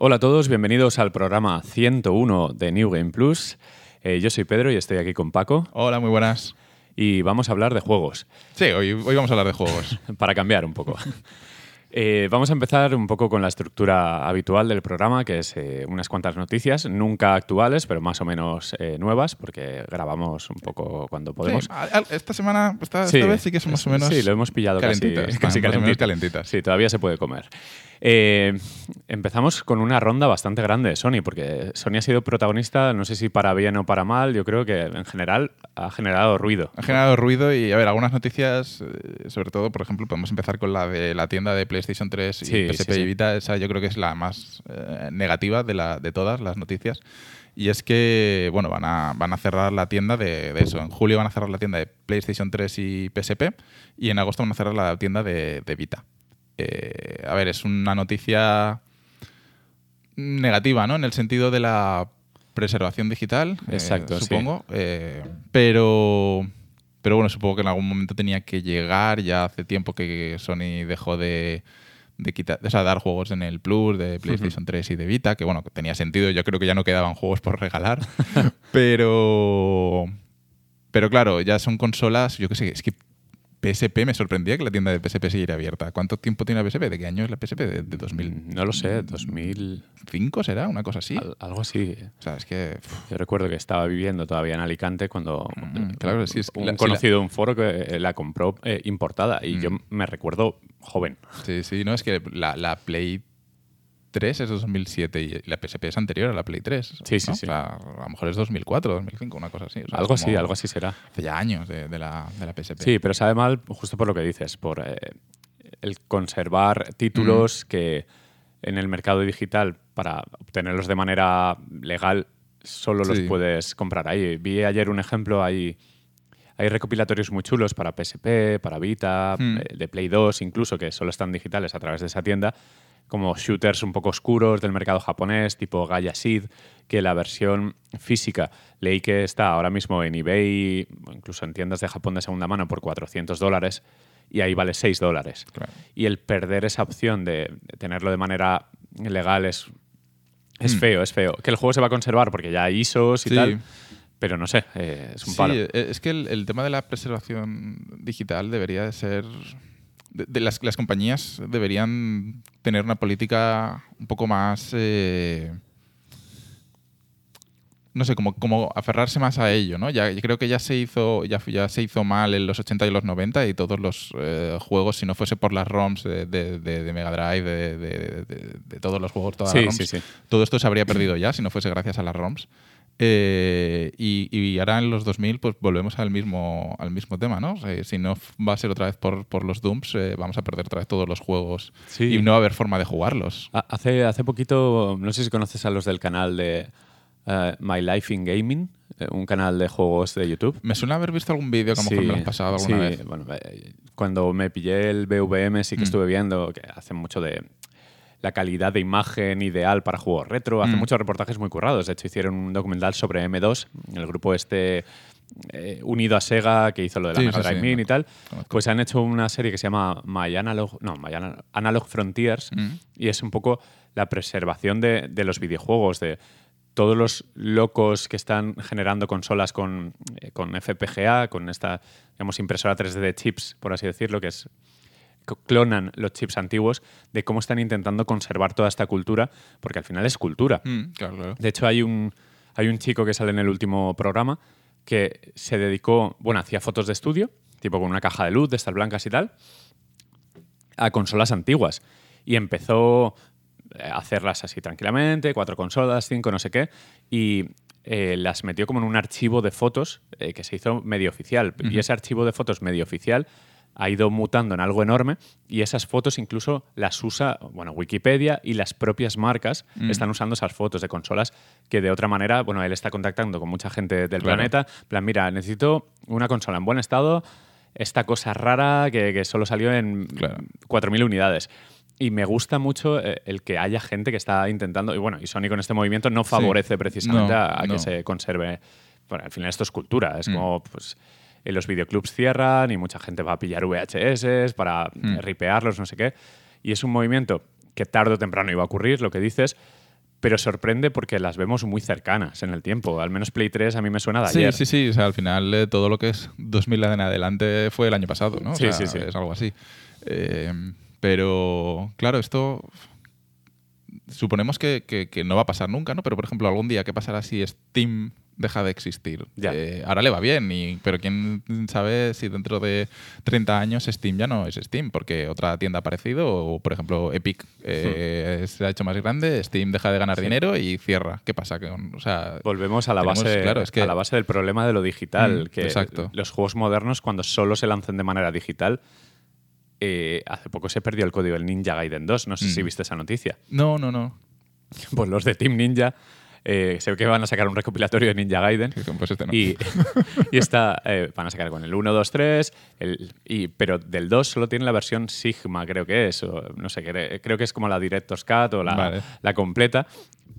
Hola a todos, bienvenidos al programa 101 de New Game Plus. Eh, yo soy Pedro y estoy aquí con Paco Hola, muy buenas. y vamos a hablar de juegos, Sí, hoy, hoy vamos a hablar de juegos. para cambiar un poco. Eh, vamos a empezar un poco con la estructura habitual del programa, que es eh, unas cuantas noticias, nunca actuales, pero más o menos eh, nuevas, porque grabamos un poco cuando podemos. Sí, esta semana, esta, esta vez sí que son más o menos Sí, lo hemos pillado casi, calentitas. casi calentitas. Sí, todavía se puede comer. Eh, empezamos con una ronda bastante grande de Sony, porque Sony ha sido protagonista, no sé si para bien o para mal, yo creo que en general ha generado ruido. Ha generado ruido y, a ver, algunas noticias, eh, sobre todo, por ejemplo, podemos empezar con la de la tienda de PlayStation 3 y Sí, PSP sí, sí. y Vita. Esa yo creo que es la más eh, negativa de, la, de todas las noticias. Y es que, bueno, van a, van a cerrar la tienda de, de eso. En julio van a cerrar la tienda de PlayStation 3 y PSP y en agosto van a cerrar la tienda de, de Vita. Eh, a ver, es una noticia negativa, ¿no? En el sentido de la preservación digital, eh, Exacto, sí. supongo. Eh, pero, pero bueno, supongo que en algún momento tenía que llegar. Ya hace tiempo que Sony dejó de, de quitar, o sea, dar juegos en el Plus de PlayStation 3 y de Vita, que bueno, tenía sentido. Yo creo que ya no quedaban juegos por regalar. pero, pero claro, ya son consolas, yo qué sé, es que PSP me sorprendía que la tienda de PSP siguiera abierta. ¿Cuánto tiempo tiene la PSP? ¿De qué año es la PSP? ¿De, de 2005 No lo sé, 2000, será? ¿Una cosa así? al- algo así. O sea, es que... Yo recuerdo que estaba viviendo todavía en Alicante cuando Mm, claro, sí, es que un la- conocido de un foro que eh, la compró eh, importada y yo me recuerdo joven. Sí, sí, no, es que la, la Play 3 es de 2007 y la PSP es anterior a la Play 3. Sí, sí, ¿no? sí. O sea, a lo mejor es 2004, 2005, una cosa así. O sea, algo así, algo así será. Hace ya años de, de la, de la PSP. Sí, pero sabe mal justo por lo que dices, por eh, el conservar títulos Mm. que en el mercado digital, para obtenerlos de manera legal, solo los puedes comprar ahí. Vi ayer un ejemplo, hay, hay recopilatorios muy chulos para PSP, para Vita, Mm. eh, de Play 2 incluso, que solo están digitales a través de esa tienda, como shooters un poco oscuros del mercado japonés, tipo Gaia Seed, que la versión física leí que está ahora mismo en eBay, o incluso en tiendas de Japón de segunda mano, por 400 dólares, y ahí vale 6 dólares. Claro. Y el perder esa opción de, tenerlo de manera legal es, es Mm. feo, es feo. Que el juego se va a conservar porque ya hay ISOs y Sí. tal, pero no sé, eh, es un Sí, palo. eh, es que el, el tema de la preservación digital debería de ser... de- de las, las compañías deberían tener una política un poco más... eh, no sé, como, como aferrarse más a ello, ¿no? Ya, yo creo que ya se hizo ya, ya se hizo mal en los 80 y los 90 y todos los eh, juegos, si no fuese por las ROMs de, de- de- de Mega Drive, de, de- de- de todos los juegos, todas Sí, las ROMs, sí, sí. todo esto se habría perdido ya si no fuese gracias a las ROMs. Eh, y, y ahora en los 2000 pues volvemos al mismo, al mismo tema, ¿no? O sea, si no va a ser otra vez por, por los Dooms, eh, vamos a perder otra vez todos los juegos Sí. y no va a haber forma de jugarlos. Ha- Hace, hace poquito, no sé si conoces a los del canal de eh, My Life in Gaming, eh, un canal de juegos de YouTube. Me suena haber visto algún vídeo que a lo mejor me lo has pasado alguna sí, vez. bueno, eh, cuando me pillé el BVM sí que Mm. estuve viendo que hacen mucho de la calidad de imagen ideal para juegos retro. Hacen Mm. muchos reportajes muy currados. De hecho, hicieron un documental sobre M2, el grupo este eh, unido a Sega que hizo lo de la Sí, Mega sí, Drive sí, Mini y tal. Pues han hecho una serie que se llama My Analog, no, My Ana- Analog Frontiers Mm. y es un poco la preservación de, de los videojuegos, de todos los locos que están generando consolas con, eh, con FPGA, con esta digamos, impresora 3D de chips, por así decirlo, que es clonan los chips antiguos, de cómo están intentando conservar toda esta cultura, porque al final es cultura. Mm, claro. De hecho, hay un, hay un chico que sale en el último programa que se dedicó, bueno, hacía fotos de estudio, tipo con una caja de luz de estas blancas y tal, a consolas antiguas. Y empezó eh, a hacerlas así tranquilamente, cuatro consolas, cinco, no sé qué, y eh, las metió como en un archivo de fotos eh, que se hizo medio oficial. Y ese archivo de fotos medio oficial ha ido mutando en algo enorme y esas fotos incluso las usa, bueno, Wikipedia y las propias marcas están usando esas fotos de consolas que de otra manera, bueno, él está contactando con mucha gente del Claro. planeta, plan, mira, necesito una consola en buen estado, esta cosa rara que, que solo salió en Claro. 4.000 unidades. Y me gusta mucho eh, el que haya gente que está intentando, y bueno, y Sony con este movimiento no favorece precisamente No, a, a no. que se conserve. Bueno, al final esto es cultura, es como, pues, eh, los videoclubs cierran y mucha gente va a pillar VHS para eh, ripearlos, no sé qué. Y es un movimiento que tarde o temprano iba a ocurrir, lo que dices, pero sorprende porque las vemos muy cercanas en el tiempo. Al menos Play 3 a mí me suena de Sí, ayer. sí, sí. O sea, al final eh, todo lo que es 2000 en adelante fue el año pasado, ¿no? O Sí, sea, sí, sí. Es algo así. Eh, pero, claro, esto suponemos que, que- que no va a pasar nunca, ¿no? Pero, por ejemplo, algún día, ¿qué pasará si Steam deja de existir? Ya. Eh, ahora le va bien, y, pero quién sabe si dentro de 30 años Steam ya no es Steam, porque otra tienda ha aparecido, o por ejemplo Epic eh, se ha hecho más grande, Steam deja de ganar dinero y cierra. ¿Qué pasa? O sea, Volvemos a la, Tenemos- base, claro, es que- a la base del problema de lo digital. Mm, que exacto. Los juegos modernos, cuando solo se lancen de manera digital, eh, hace poco se perdió el código del Ninja Gaiden 2. No sé Mm. si viste esa noticia. no, no, no. Pues los de Team Ninja eh, se ve que van a sacar un recopilatorio de Ninja Gaiden. Pues este no. Y, y está, eh, van a sacar con el 1, 2, 3, el, y, pero del 2 solo tiene la versión Sigma, creo que es, o no sé, cre- creo que es como la Director's Cut o la, Vale. la completa,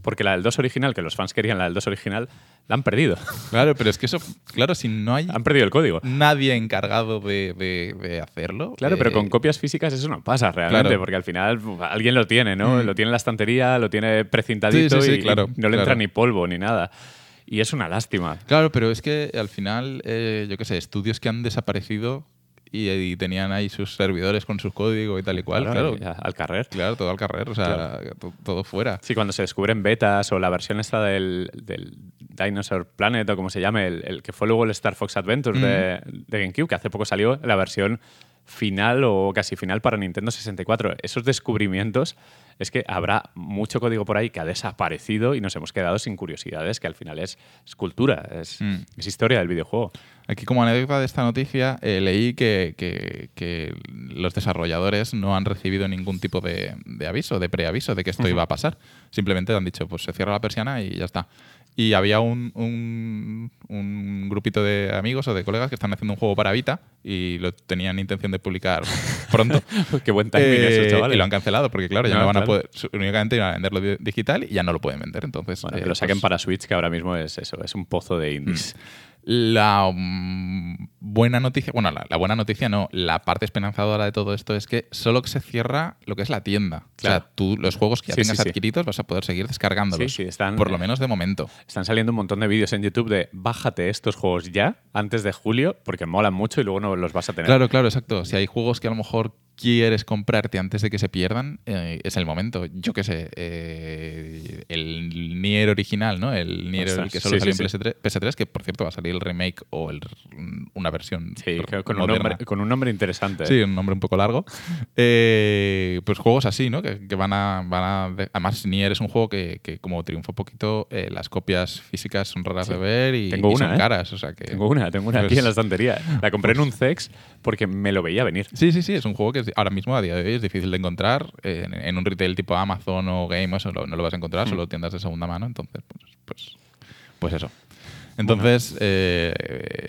porque la del 2 original, que los fans querían la del 2 original, la han perdido. Claro, pero es que eso, claro, si no hay han perdido el código. nadie encargado de, de- de hacerlo. Claro, pero eh, con copias físicas eso no pasa realmente, Claro. porque al final uf, alguien lo tiene, ¿no? Mm. Lo tiene en la estantería, lo tiene precintadito Sí, sí, sí, y, claro, y no le entra ni polvo ni nada. Y es una lástima. Claro, pero es que al final, eh, yo qué sé, estudios que han desaparecido y, y tenían ahí sus servidores con su código y tal y cual, claro. al carrer. Claro, todo al carrer, o sea, to- todo fuera. Sí, cuando se descubren betas o la versión esta del, del Dinosaur Planet o como se llame, el, el que fue luego el Star Fox Adventures de, de GameCube, que hace poco salió la versión final o casi final para Nintendo 64. Esos descubrimientos es que habrá mucho código por ahí que ha desaparecido y nos hemos quedado sin curiosidades, que al final es, es cultura, es, Mm. es historia del videojuego. Aquí como anécdota de esta noticia, eh, leí que, que- que los desarrolladores no han recibido ningún tipo de, de aviso, de preaviso de que esto iba a pasar. Simplemente han dicho, pues se cierra la persiana y ya está. Y había un, un- un grupito de amigos o de colegas que están haciendo un juego para Vita y lo tenían intención de publicar pronto. Qué buen timing Eh, esos chavales. y lo han cancelado porque, claro, ya No, no, van a poder. Únicamente iban a venderlo di- digital y ya no lo pueden vender. Entonces, Bueno, eh, que lo saquen pues, para Switch, que ahora mismo es eso, es un pozo de indies. La mm, buena noticia, bueno, la, la buena noticia no, la parte esperanzadora de todo esto es que solo que se cierra lo que es la tienda. Claro. O sea, tú los juegos que ya Sí, tengas sí, sí. adquiridos vas a poder seguir descargándolos. Sí, sí, están- por lo menos de momento. Están saliendo un montón de vídeos en YouTube de bájate estos juegos ya, antes de julio, porque molan mucho y luego no los vas a tener. Claro, claro, exacto. Si hay juegos que a lo mejor quieres comprarte antes de que se pierdan, eh, es el momento. Yo qué sé, eh, el Nier original, ¿no? El Nier que solo salió en sí. PS3, PS3, que por cierto va a salir el remake o el, una versión Sí, con un, nombre, con un nombre interesante. Sí, un nombre un poco largo. Eh, pues juegos así, ¿no? Que, que van a. Van a de- además, Nier es un juego que, que como triunfa un poquito, eh, las copias físicas son raras Sí. de ver y, Tengo y una, son ¿eh? caras. O sea que, Tengo una, tengo una aquí Pues- en la estantería. La compré en un CEX porque me lo veía venir. Sí, sí, sí, es un juego que ahora mismo a día de hoy es difícil de encontrar. eh, en, en un retail tipo Amazon o Game, eso no, no lo vas a encontrar, Mm. solo tiendas de segunda mano. Entonces, pues, pues, pues eso. Entonces, eh,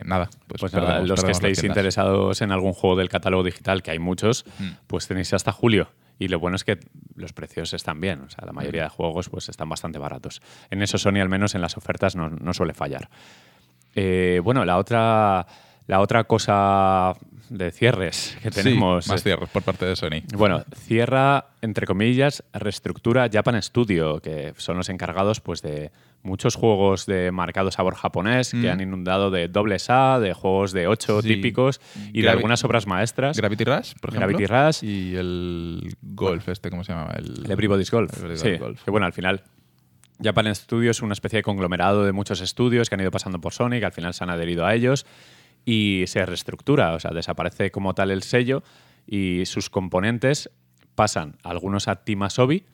nada. Pues, Pues nada, los que estéis interesados en algún juego del catálogo digital, que hay muchos, Mm. pues tenéis hasta julio. Y lo bueno es que los precios están bien. O sea, la Mm. mayoría de juegos pues están bastante baratos. En eso Sony, al menos en las ofertas, no, no suele fallar. Eh, bueno, la otra, la otra cosa de cierres que Sí, tenemos. más eh, cierres por parte de Sony. Bueno, cierra, entre comillas, reestructura Japan Studio, que son los encargados pues, de muchos juegos de marcado sabor japonés que Mm. han inundado de dobles A, de juegos de 8 Sí. típicos y de Gravi- algunas obras maestras. Gravity Rush, por ejemplo. Gravity Rush. Y el Golf, este, ¿cómo se llama? El, El Everybody's Golf. Everybody's Sí, Golf. que bueno, al final Japan Studio es una especie de conglomerado de muchos estudios que han ido pasando por Sony, que al final se han adherido a ellos y se reestructura, o sea, desaparece como tal el sello y sus componentes pasan algunos a Team Asobi,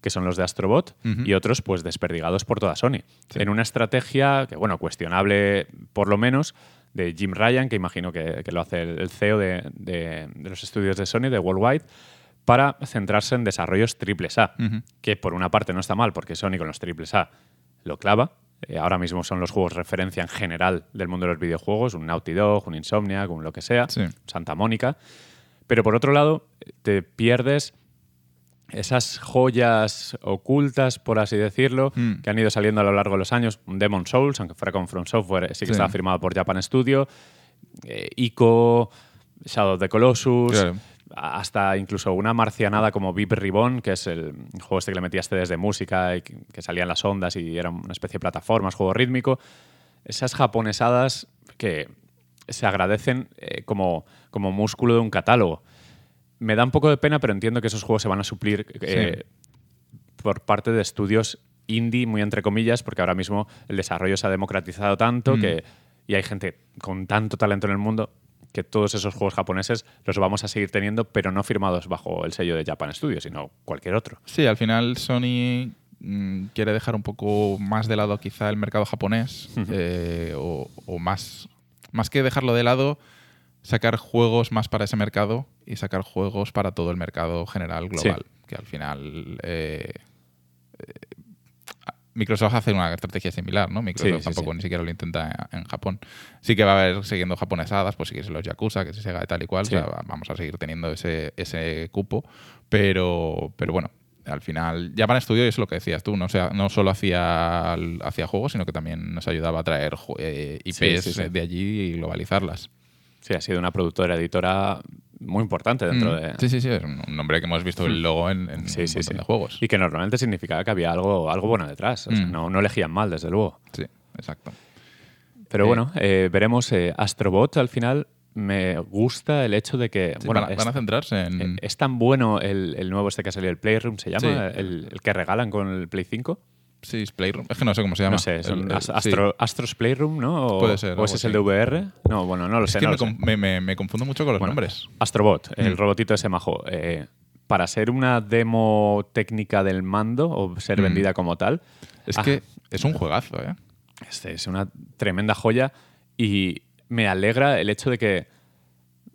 que son los de Astrobot, y otros pues desperdigados por toda Sony. Sí. En una estrategia que, bueno, cuestionable por lo menos, de Jim Ryan, que imagino que, que lo hace el CEO de, de- de los estudios de Sony, de Worldwide, para centrarse en desarrollos triples A, que por una parte no está mal, porque Sony con los triples A lo clava. Eh, ahora mismo son los juegos referencia en general del mundo de los videojuegos, un Naughty Dog, un Insomniac, un lo que sea, Sí. Santa Mónica. Pero por otro lado, te pierdes esas joyas ocultas, por así decirlo, Mm. que han ido saliendo a lo largo de los años. Un Demon Souls, aunque fuera con From Software, sí que Sí. estaba firmado por Japan Studio. Eh, Ico, Shadow of the Colossus. Claro. Hasta incluso una marcianada como Vip Ribbon, que es el juego este que le metías desde música y que, salían las ondas y era una especie de plataformas, juego rítmico. Esas japonesadas que se agradecen eh, como, como músculo de un catálogo. Me da un poco de pena, pero entiendo que esos juegos se van a suplir eh, por parte de estudios indie, muy entre comillas, porque ahora mismo el desarrollo se ha democratizado tanto Mm. que, y hay gente con tanto talento en el mundo que todos esos juegos japoneses los vamos a seguir teniendo, pero no firmados bajo el sello de Japan Studios, sino cualquier otro. Sí, al final Sony mm, quiere dejar un poco más de lado quizá el mercado japonés eh, o, o más, más que dejarlo de lado, sacar juegos más para ese mercado y sacar juegos para todo el mercado general global. Que al final eh, eh, Microsoft hace una estrategia similar, ¿no? Microsoft Sí, tampoco sí. ni siquiera lo intenta en Japón. Sí que va a haber siguiendo japonesadas, pues sí que es los Yakuza, que se Sega y tal y cual. O sea, vamos a seguir teniendo ese, ese cupo. Pero, pero bueno, al final, Japan Studio es lo que decías tú, no, sea, no solo hacía, hacía juegos, sino que también nos ayudaba a traer eh, IPs Sí, sí, sí. de allí y globalizarlas. Sí, ha sido una productora editora muy importante dentro Mm. de... Sí, sí, sí, es un nombre que hemos visto el logo en, en Sí, un sí, montón sí. de juegos. Y que normalmente significaba que había algo, algo bueno detrás. O sea, Mm. no, no elegían mal, desde luego. Sí, exacto. Pero Eh, bueno, eh, veremos. eh, Astrobot al final me gusta el hecho de que. Sí, bueno, van, a, es, van a centrarse en... eh, es tan bueno el, el nuevo este que ha salido, el Playroom, se llama, el, el que regalan con el Play 5. Sí, es Playroom. Es que no sé cómo se llama. No sé, son El- el- As- sí. Astro, Astros Playroom, ¿no? O, Puede ser, ¿O ese es el de VR? No, bueno, no lo Es sé. que no me, lo sé. con- me- me- me confundo mucho con los Bueno, nombres. Astrobot, el Mm. robotito ese majo. eh, para ser una demo técnica del mando o ser Mm. vendida como tal, Es Ah. que es un juegazo, ¿eh? Este es una tremenda joya y me alegra el hecho de que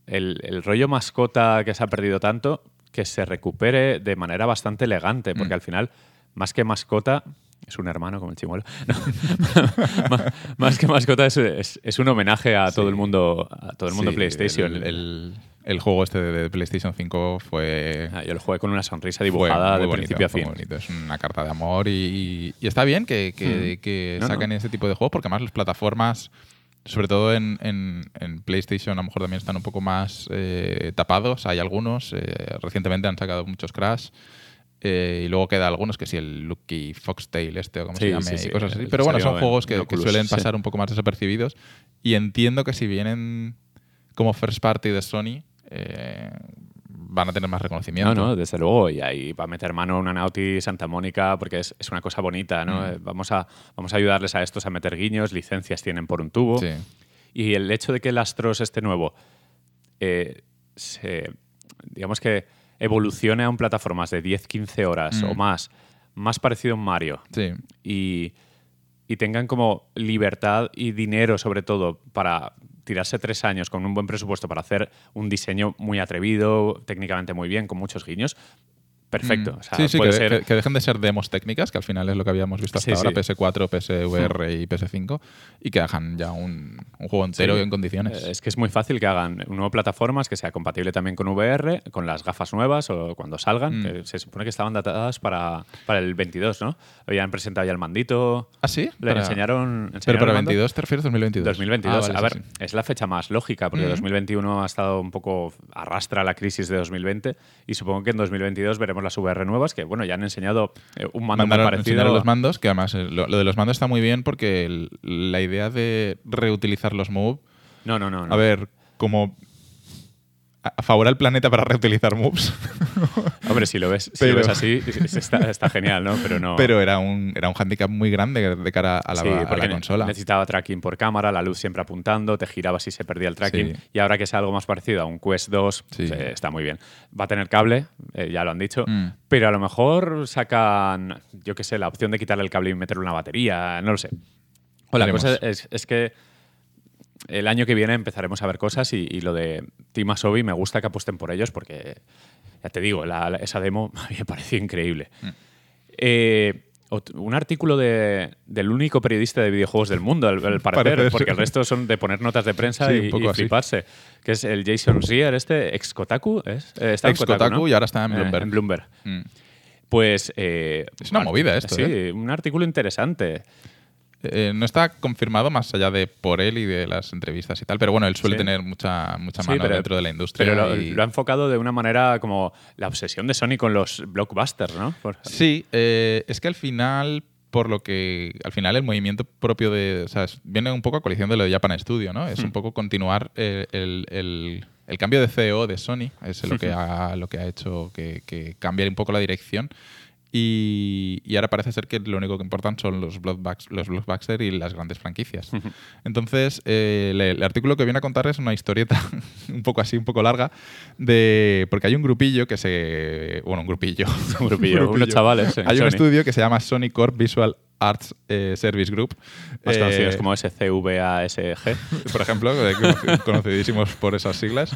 el, el rollo mascota que se ha perdido tanto, que se recupere de manera bastante elegante, porque Mm. al final, más que mascota, es un hermano como el chimuelo. No. más, que mascota es, es- es un homenaje a todo Sí. el mundo, a todo el mundo Sí, PlayStation. El, el- el juego este de PlayStation 5 fue... Ah, yo lo jugué con una sonrisa dibujada de bonito, principio a fin. bonito. Es una carta de amor y, y está bien que, que- que No, no. saquen ese tipo de juegos porque además las plataformas, sobre todo en, en- en PlayStation, a lo mejor también están un poco más eh, tapados. Hay algunos. eh, recientemente han sacado muchos Crash. Eh, y luego queda algunos que sí, el Lucky Foxtail este o como Sí, se llame sí, sí, y cosas así. Pero bueno, son juegos que, que Oculus, suelen sí. pasar un poco más desapercibidos. Y entiendo que si vienen como first party de Sony, eh, van a tener más reconocimiento. No, no, desde luego. Y ahí va a meter mano una Naughty Santa Mónica porque es, es una cosa bonita, ¿no? Mm. Eh, Vamos, a, vamos a ayudarles a estos a meter guiños, licencias tienen por un tubo. Y el hecho de que el Astros este nuevo eh, se, digamos que evolucione a un plataformas de 10-15 horas Mm. o más, más parecido a un Mario, Sí. y, y tengan como libertad y dinero sobre todo para tirarse tres años con un buen presupuesto para hacer un diseño muy atrevido, técnicamente muy bien, con muchos guiños, perfecto. Mm. O sea, sí, sí, puede que, ser... que- que dejen de ser demos técnicas, que al final es lo que habíamos visto hasta Sí, ahora, sí. PS4, PSVR y PS5, y que hagan ya un, un juego entero Sí. y en condiciones. Es que es muy fácil que hagan un nuevo plataformas que sea compatible también con VR, con las gafas nuevas o cuando salgan, Mm. que se supone que estaban datadas para, para el 22, ¿no? Habían presentado ya el mandito. ¿Ah, sí? Le Para- enseñaron, Pero enseñaron para el mando. 22 te refieres 2022. 2022. Ah, vale, a ver, sí. es la fecha más lógica, porque Mm. 2021 ha estado un poco arrastra la crisis de 2020 y supongo que en 2022 veremos las VR nuevas, que bueno, ya han enseñado eh, un mando muy Mandaron, parecido. enseñaron los mandos, que además eh, lo, lo de los mandos está muy bien porque el- la idea de reutilizar los Move, No, no, no. no. a ver, como a, favor al planeta para reutilizar moves, Hombre, si lo ves, si lo ves así, es- está, está genial, ¿no? Pero no. pero era un, era un handicap muy grande de cara a la, Sí, a la porque ne- consola. necesitaba tracking por cámara, la luz siempre apuntando, te girabas y se perdía el tracking. Sí. Y ahora que es algo más parecido a un Quest 2, Sí. pues, eh, está muy bien. Va a tener cable, eh, ya lo han dicho, Mm. pero a lo mejor sacan, yo qué sé, la opción de quitarle el cable y meterle una batería, no lo sé. O la Veremos. cosa es, es que el año que viene empezaremos a ver cosas y, y lo de Team Asobi me gusta que apuesten por ellos porque, ya te digo, la- la- esa demo a mí me pareció increíble. Mm. Eh, un artículo de- del único periodista de videojuegos del mundo, al, al parecer, Parece porque el resto son de poner notas de prensa Sí, y, un poco y fliparse, que es el Jason Rier, este ex Kotaku, ¿es? Eh, está en Ex Kotaku ¿no? y ahora está en Eh, Bloomberg. en Bloomberg. Mm. Pues. eh, Es una un- movida esto, Sí, un artículo interesante. Eh, no está confirmado más allá de por él y de las entrevistas y tal, pero bueno, él suele Sí. tener mucha, mucha Sí, mano pero- dentro de la industria. Pero lo, y- lo ha enfocado de una manera como la obsesión de Sony con los blockbusters, ¿no? Por- Sí, eh, es que al final, por lo que. Al final, el movimiento propio de. O sea, viene un poco a colisión de lo de Japan Studio, ¿no? Es Hmm. un poco continuar eh, el, el- el cambio de CEO de Sony, es lo que ha, lo que ha hecho que, que cambie un poco la dirección. Y, y ahora parece ser que lo único que importan son los, los blockbusters y las grandes franquicias. Entonces, eh, el, el artículo que viene a contar es una historieta un poco así, un poco larga, de porque hay un grupillo que se... Bueno, un grupillo. Un grupillo, unos chavales en Hay un Sony. estudio que se llama Sony Corp Visual Arts eh, Service Group. Más eh, conocidos como SCVASG. por ejemplo, conocidísimos por esas siglas,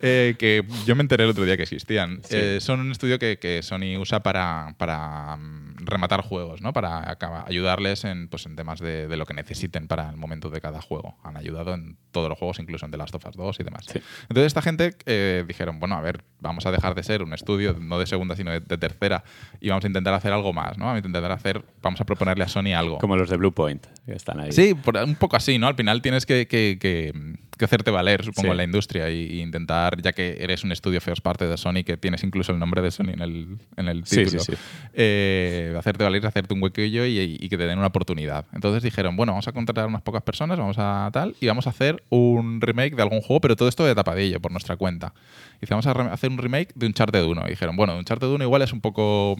eh, que yo me enteré el otro día que existían. Sí. Eh, son un estudio que, que Sony usa para, para mm, rematar juegos, ¿no? para ayudarles en, pues, en temas de, de lo que necesiten para el momento de cada juego. Han ayudado en todos los juegos, incluso en The Last of Us 2 y demás. Sí. Entonces esta gente eh, dijeron, bueno, a ver, vamos a dejar de ser un estudio, no de segunda, sino de, de tercera, y vamos a intentar hacer algo más, ¿no? Vamos a intentar hacer, vamos a proponerle a Sony algo. Como los de Blue Point, que están ahí. Sí, por- un poco así, ¿no? Al final tienes que, que- que- que hacerte valer, supongo, Sí. en la industria y, y intentar, ya que eres un estudio first parte de Sony, que tienes incluso el nombre de Sony en el, en el título, sí, sí. eh, hacerte valer, hacerte un huequillo y, y que te den una oportunidad. Entonces dijeron, bueno, vamos a contratar unas pocas personas, vamos a tal, y vamos a hacer un remake de algún juego, pero todo esto de tapadillo, por nuestra cuenta. Y vamos a hacer un remake de Uncharted 1. Y dijeron, bueno, Uncharted 1 igual es un poco...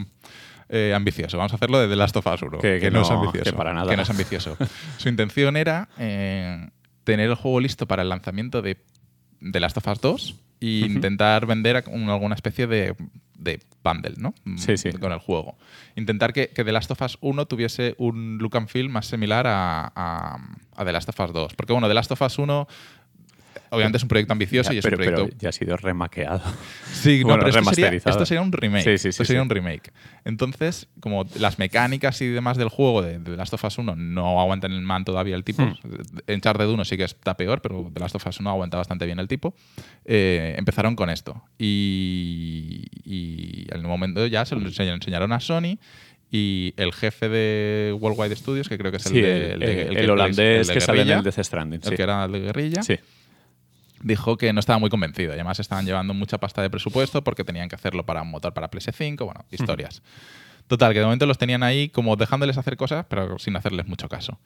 eh, ambicioso. Vamos a hacerlo de The Last of Us 1. Que- que no, es ambicioso. que para nada. que no es ambicioso. Su intención era eh, tener el juego listo para el lanzamiento de The Last of Us 2 e intentar vender un- alguna especie de, de bundle, ¿no? Sí, sí. Con el juego. Intentar que, que The Last of Us 1 tuviese un look and feel más similar a, a, a The Last of Us 2. Porque, bueno, The Last of Us 1 obviamente es un proyecto ambicioso Ya, y es pero, un proyecto... pero ya ha sido remaqueado. Sí, no, Bueno, pero esto sería, esto sería un remake. Sí, sí, esto sí, sería un remake. Entonces, como las mecánicas y demás del juego de, de The Last of Us 1 no aguantan el man todavía el tipo. Hmm. En Uncharted 1 sí que está peor, pero The Last of Us 1 aguanta bastante bien el tipo. eh, empezaron con esto. Y, y al momento ya se lo ense- enseñaron a Sony. Y el jefe de Worldwide Studios, que creo que es el, Sí, de- el, el el que- holandés el de que sale en el Death Stranding. el Sí. que era el de guerrilla, Sí. Dijo que no estaba muy convencido. Y además estaban llevando mucha pasta de presupuesto porque tenían que hacerlo para un motor para PS5, bueno, historias. Total, que de momento los tenían ahí como dejándoles hacer cosas, pero sin hacerles mucho caso.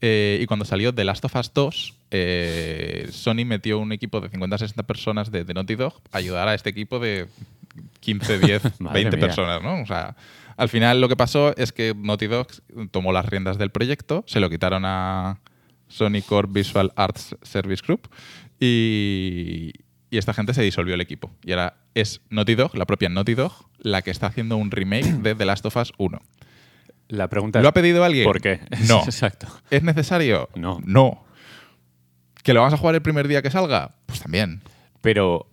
Eh, y cuando salió The Last of Us 2, eh, Sony metió un equipo de 50-60 personas de, de Naughty Dog a ayudar a este equipo de 15, 10, Madre 20 mía. personas, ¿no? O sea, al final lo que pasó es que Naughty Dog tomó las riendas del proyecto, se lo quitaron a Sony Core Visual Arts Service Group y, y esta gente se disolvió el equipo. Y ahora es Naughty Dog, la propia Naughty Dog, la que está haciendo un remake de The Last of Us 1. La pregunta ¿Lo ha pedido alguien? ¿por qué? No. Exacto. ¿Es necesario? No. No. ¿Que lo vamos a jugar el primer día que salga? Pues también. Pero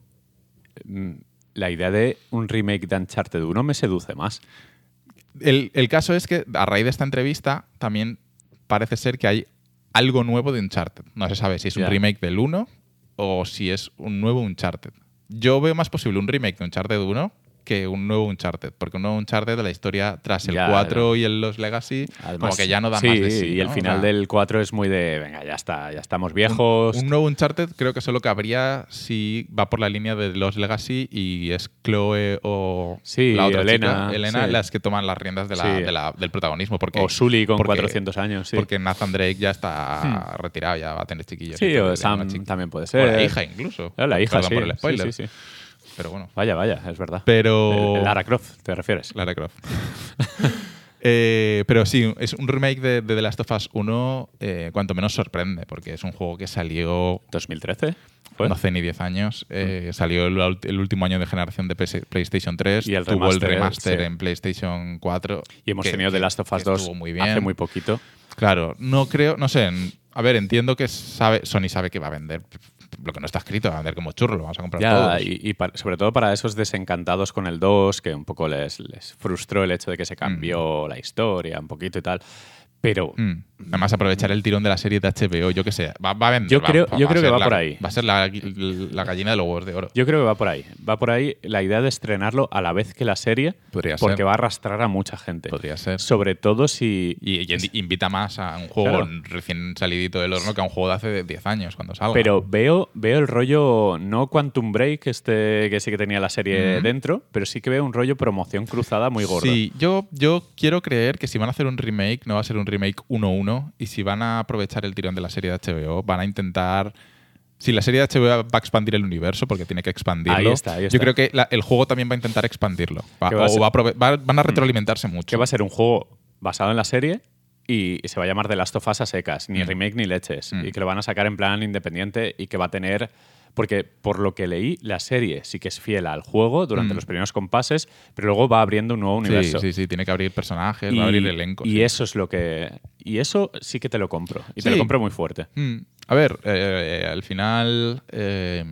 mm, la idea de un remake de Uncharted 1 me seduce más. El, el caso es que a raíz de esta entrevista también parece ser que hay algo nuevo de Uncharted. No se sabe si es un remake del 1 o si es un nuevo Uncharted. Yo veo más posible un remake de Uncharted 1 que un nuevo Uncharted, porque un nuevo Uncharted de la historia tras el Ya, 4 no. y el Los Legacy, Además, como que ya no da sí, más de sí. Y el ¿no? O final sea, del 4 es muy de, venga, ya está, ya estamos viejos. Un nuevo Uncharted creo que solo cabría si va por la línea de los Legacy y es Chloe o Sí, la otra Elena, chica, Elena sí. las que toman las riendas de la- Sí. de la- del protagonismo. Porque, o Sully con porque- 400 años, sí. Porque Nathan Drake ya está retirado, ya va a tener chiquillos. sí, o Sam también puede O ser. la hija incluso. La hija, Perdón sí. por el spoiler. Sí. Pero bueno, Vaya, vaya, es verdad. Pero- El- el Lara Croft, ¿te refieres? Lara Croft. Eh, pero sí, es un remake de, de The Last of Us 1, eh, cuanto menos sorprende, porque es un juego que salió 2013. ¿Fue? no hace ni 10 años. eh, Salió el, el último año de generación de PS PlayStation 3. Y el tuvo el remaster, remaster sí. en PlayStation 4. y hemos que- tenido The Last of Us que 2 estuvo muy bien. hace muy poquito. Claro, no creo, no sé. A ver, entiendo que sabe, Sony sabe que va a vender lo que no está escrito, a vender como churro, lo vamos a comprar Ya, todos. y, y para- sobre todo para esos desencantados con el 2, que un poco les, les frustró el hecho de que se cambió la historia un poquito y tal. Pero Mm. Además, aprovechar el tirón de la serie de HBO, yo que sé. Va, va a vender. Yo creo- yo creo que va la- por ahí. Va a ser la, la gallina de los huevos de oro. Yo creo que va por ahí. Va por ahí la idea de estrenarlo a la vez que la serie, Podría porque ser. va a arrastrar a mucha gente. Podría ser. Sobre todo si. Y, y invi- invita más a un juego Claro. recién salidito del horno que a un juego de hace 10 años cuando salga. Pero veo, veo el rollo, no Quantum Break, este que sí que tenía la serie dentro, pero sí que veo un rollo promoción cruzada muy gordo. Sí, yo, yo quiero creer que si van a hacer un remake, no va a ser un remake 1-1. Y si van a aprovechar el tirón de la serie de HBO, van a intentar. Si la serie de HBO va a expandir el universo, porque tiene que expandirlo, Ahí está, ahí está. yo creo que la- el juego también va a intentar expandirlo. Va- a o ser- Mm. va a va- van a retroalimentarse mucho. Que va a ser un juego basado en la serie y se va a llamar The Last of Us a secas, ni Mm. remake ni leches. Mm. Y que lo van a sacar en plan independiente y que va a tener. Porque por lo que leí, la serie sí que es fiel al juego durante Mm. los primeros compases, pero luego va abriendo un nuevo universo. Sí, sí, sí, tiene que abrir personajes, va a abrir elenco. y sí. eso es lo que. Y eso sí que te lo compro. Y te lo compro muy fuerte. Mm, A ver, eh, al final eh,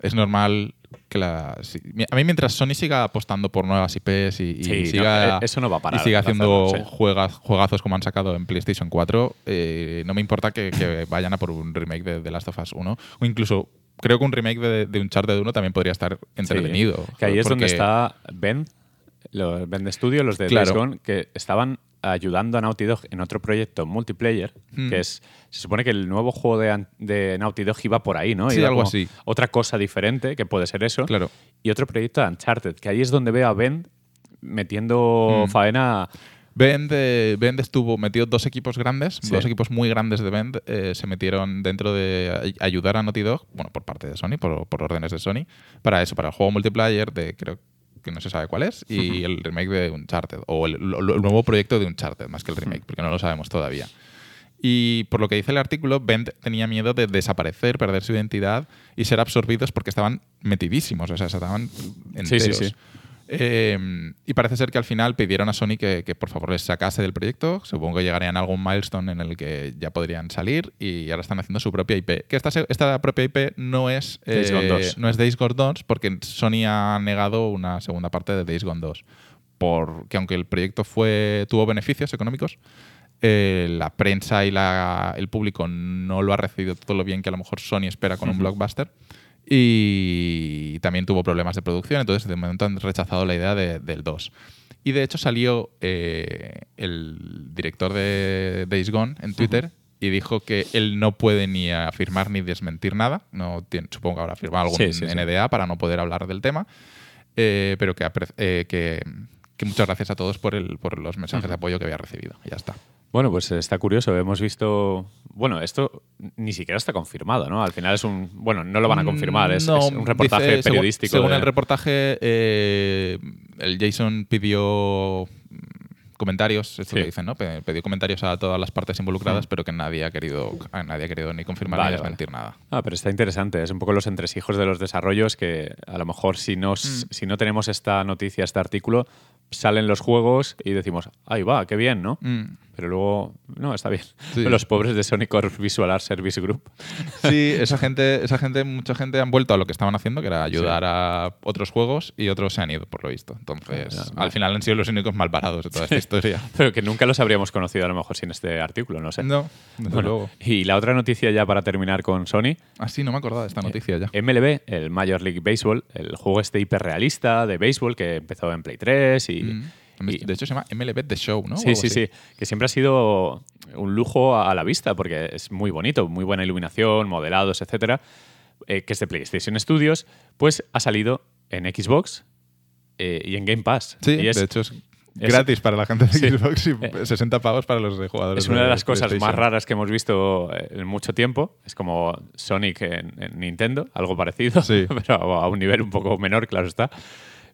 es normal que la. si- a mí, mientras Sony siga apostando por nuevas IPs y, y Sí, no, siga, eh, eso no va a parar y siga haciendo hacerlo, sí. juegas- juegazos como han sacado en PlayStation 4, eh, no me importa que, que vayan a por un remake de The Last of Us 1. O incluso creo que un remake de, de Uncharted 1 también podría estar entretenido. Que ahí es donde está Ben, los Ben de Studio, los de Claro. Gone, que estaban ayudando a Naughty Dog en otro proyecto multiplayer, Hmm. que es, se supone que el nuevo juego de, de Naughty Dog iba por ahí, ¿no? Sí, Iba algo así. Otra cosa diferente, que puede ser eso. Claro. Y otro proyecto de Uncharted, que ahí es donde veo a Ben metiendo Hmm. faena. Bend, eh, Bend estuvo metido dos equipos grandes, Sí. dos equipos muy grandes de Bend, eh, se metieron dentro de ay- ayudar a Naughty Dog, bueno, por parte de Sony, por, por órdenes de Sony, para eso, para el juego multiplayer de creo que no se sabe cuál es, y el remake de Uncharted, o el, nuevo proyecto de Uncharted, más que el remake, porque no lo sabemos todavía. Y por lo que dice el artículo, Bend tenía miedo de desaparecer, perder su identidad y ser absorbidos porque estaban metidísimos, o sea, estaban enteros. sí, sí. Eh, y parece ser que al final pidieron a Sony que, que por favor les sacase del proyecto. Supongo que llegarían a algún milestone en el que ya podrían salir y ahora están haciendo su propia IP. Que esta, esta propia IP no es, eh, Days Gone 2. no es Days Gone 2 porque Sony ha negado una segunda parte de Days Gone 2. Porque aunque el proyecto fue, tuvo beneficios económicos, eh, la prensa y la- el público no lo ha recibido todo lo bien que a lo mejor Sony espera con un Ujú. blockbuster. Y también tuvo problemas de producción, entonces de momento han rechazado la idea de- del 2. Y de hecho salió eh, el director de Days Gone en Twitter y dijo que él no puede ni afirmar ni desmentir nada. No tiene, supongo que habrá firmado algún Sí, sí, sí. NDA para no poder hablar del tema. eh, pero que, eh, que, que muchas gracias a todos por, el, por los mensajes de apoyo que había recibido. Y ya está. Bueno, pues está curioso. Hemos visto. Bueno, esto ni siquiera está confirmado, ¿no? Al final es un. Bueno, no lo van a confirmar, es, Mm, No, es un reportaje dice, periodístico. Según, de- el reportaje, eh, el Jason pidió mm, comentarios, esto Sí. que dicen, ¿no? Pidió comentarios a todas las partes involucradas, pero que nadie ha querido, nadie ha querido ni confirmar Vale, ni vale. desmentir nada. Ah, pero está interesante. Es un poco los entresijos de los desarrollos que a lo mejor si no, s- Mm. si no tenemos esta noticia, este artículo, salen los juegos y decimos, ahí va, qué bien, ¿no? Mm. Pero luego, no, está bien. Sí. Los pobres de Sony Corp Visual Art Service Group. Sí, esa gente, esa gente, mucha gente han vuelto a lo que estaban haciendo, que era ayudar a otros juegos, y otros se han ido, por lo visto. Entonces, Ah, no. al final han sido los únicos mal parados de toda esta historia. Pero que nunca los habríamos conocido a lo mejor sin este artículo, no sé. No, desde Bueno, luego. y la otra noticia ya para terminar con Sony, Así no me acordaba de esta noticia ya. MLB, el Major League Baseball, el juego este hiperrealista de béisbol que empezó en Play 3 y... Mm. Y- De hecho, se llama MLB The Show, ¿no? Sí, sí, así. sí. Que siempre ha sido un lujo a la vista porque es muy bonito, muy buena iluminación, modelados, etcétera. eh, que es de PlayStation Studios, pues ha salido en Xbox eh, y en Game Pass. Sí, y es, de hecho es gratis para la gente de Sí. Xbox y Eh, 60 pavos para los de jugadores. es una de las cosas más raras que hemos visto eh, en mucho tiempo. Es como Sonic en, en Nintendo, algo parecido, Sí. pero a un nivel un poco menor, claro está.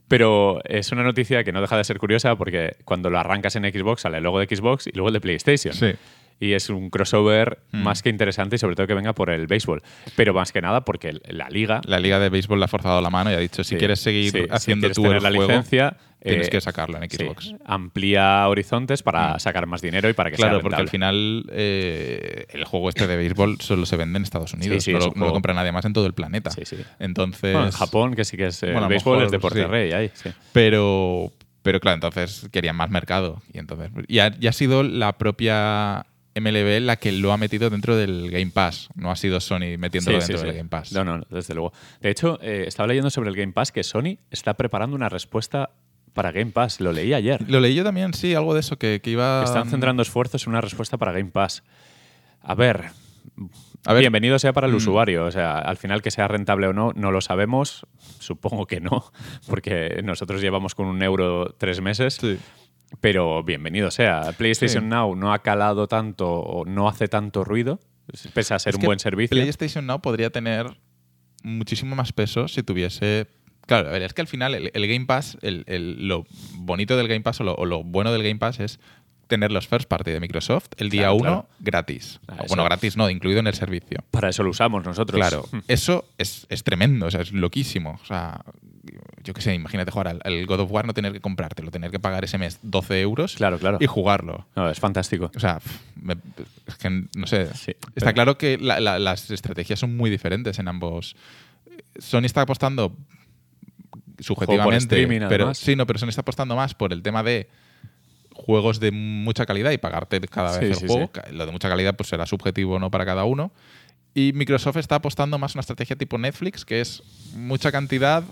Pero es una noticia que no deja de ser curiosa porque cuando lo arrancas en Xbox sale el logo de Xbox y luego el de PlayStation. Sí. Y es un crossover Mm. más que interesante y sobre todo que venga por el béisbol. Pero más que nada porque la liga... La Liga de Béisbol le ha forzado la mano y ha dicho: si Sí, quieres seguir sí, si haciendo quieres tú tener el la juego, licencia, tienes eh, que sacarlo en sí, Xbox. amplía horizontes para Mm. sacar más dinero y para que Claro, sea porque al final eh, el juego este de béisbol solo se vende en Estados Unidos. sí, no, lo, no lo compra nadie más en todo el planeta. Sí, sí. Entonces. Bueno, en Japón, que sí que es eh, Bueno, el béisbol, mejor, es deporte sí. rey ahí. Sí. Pero, pero claro, entonces querían más mercado. Y entonces. Y ha, y ha sido la propia MLB la que lo ha metido dentro del Game Pass. No ha sido Sony metiéndolo Sí, sí, dentro sí. del Game Pass. No, no, no, desde luego. De hecho, eh, estaba leyendo sobre el Game Pass que Sony está preparando una respuesta para Game Pass. Lo leí ayer. Lo leí yo también, sí, algo de eso, que, que iba... Que están centrando esfuerzos en una respuesta para Game Pass. A ver, A ver, bienvenido sea para el mm. usuario. O sea, al final que sea rentable o no, no lo sabemos. Supongo que no, porque nosotros llevamos con un euro tres meses. sí. Pero bienvenido sea. PlayStation Sí. Now no ha calado tanto o no hace tanto ruido, pese a ser Es un buen servicio. PlayStation Now podría tener muchísimo más peso si tuviese. Claro, a ver, es que al final el, el Game Pass, el- el- lo bonito del Game Pass o lo, o lo bueno del Game Pass es tener los first party de Microsoft el día Claro, 1 claro. gratis. Ah, bueno, eso. gratis no, incluido en el servicio. Para eso lo usamos nosotros. Claro, eso es, es tremendo, o sea, es loquísimo. O sea, yo qué sé, imagínate jugar al, al God of War, no tener que comprártelo, tener que pagar ese mes 12 euros Claro, claro. y jugarlo. No, es fantástico. O sea, me- es que no sé. Sí, está pero- claro que la- la- las estrategias son muy diferentes en ambos. Sony está apostando subjetivamente, pero además. sí, no, pero Sony está apostando más por el tema de juegos de mucha calidad y pagarte cada vez Sí, el sí, juego. sí. Lo de mucha calidad pues será subjetivo no para cada uno. Y Microsoft está apostando más a una estrategia tipo Netflix, que es mucha cantidad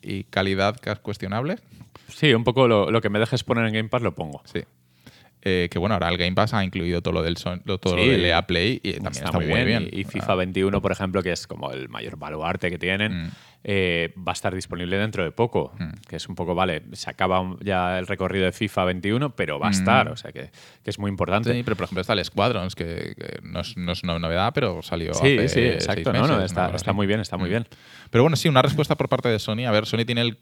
y calidad que es cuestionable. Sí, un poco lo, lo que me dejes poner en Game Pass lo pongo. Sí. Eh, que bueno, ahora el Game Pass ha incluido todo lo del son- todo Sí. lo del EA Play y también está, muy bien. Y, y FIFA 21, por ejemplo, que es como el mayor baluarte que tienen, Mm. eh, va a estar disponible dentro de poco. Mm. Que es un poco, vale, se acaba ya el recorrido de FIFA 21, pero va a Mm. estar. O sea que, que es muy importante. Sí, pero por ejemplo está el Squadrons, que, que no, es, no es una novedad, pero salió Sí, hace sí, exacto. No, meses, no, está, está muy bien, está muy Mm. bien. Pero bueno, sí, una respuesta por parte de Sony. A ver, Sony tiene el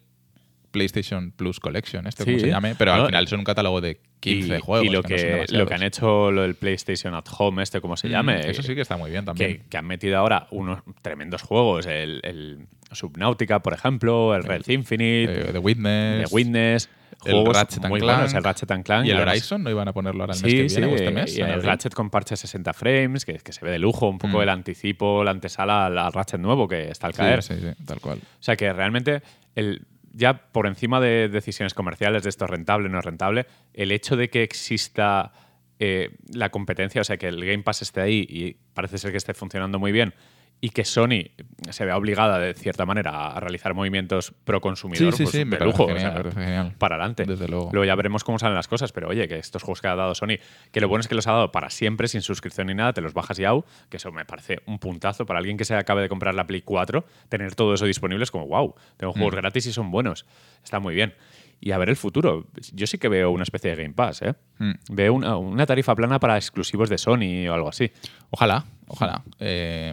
PlayStation Plus Collection, este como Sí. se llame, pero No, al final son un catálogo de 15 y, juegos. y lo que que, no son lo que han hecho lo del PlayStation at Home, este como se Mm, llame, Eso sí que está muy bien también. que, que han metido ahora unos tremendos juegos. El, el Subnautica, por ejemplo, el Red Infinite, Eh, The Witness. The Witness, el Ratchet muy Clank, buenos, el Ratchet and Clank. Y el Horizon, ¿no iban a ponerlo ahora el mes que Sí, viene sí, o este mes? y en el? Ratchet con parche 60 frames, que, que se ve de lujo, un poco Mm. el anticipo, la antesala al, Ratchet nuevo que está al Sí, caer. sí, sí, tal cual. O sea que realmente, el, ya por encima de decisiones comerciales, de esto es rentable no es rentable, el hecho de que exista eh, la competencia, o sea que el Game Pass esté ahí y parece ser que esté funcionando muy bien y que Sony se vea obligada de cierta manera a realizar movimientos pro consumidor, Sí, sí, pues, sí, de me lujo. o sea, me para adelante. Desde luego. Luego ya veremos cómo salen las cosas, pero oye, que estos juegos que ha dado Sony, que lo bueno es que los ha dado para siempre, sin suscripción ni nada, te los bajas ya, que eso me parece un puntazo para alguien que se acabe de comprar la Play 4, tener todo eso disponible es como, wow, tengo juegos Mm. gratis y son buenos. Está muy bien. Y a ver el futuro. Yo sí que veo una especie de Game Pass, ¿eh? Mm. Veo una, una tarifa plana para exclusivos de Sony o algo así. Ojalá, ojalá. Eh,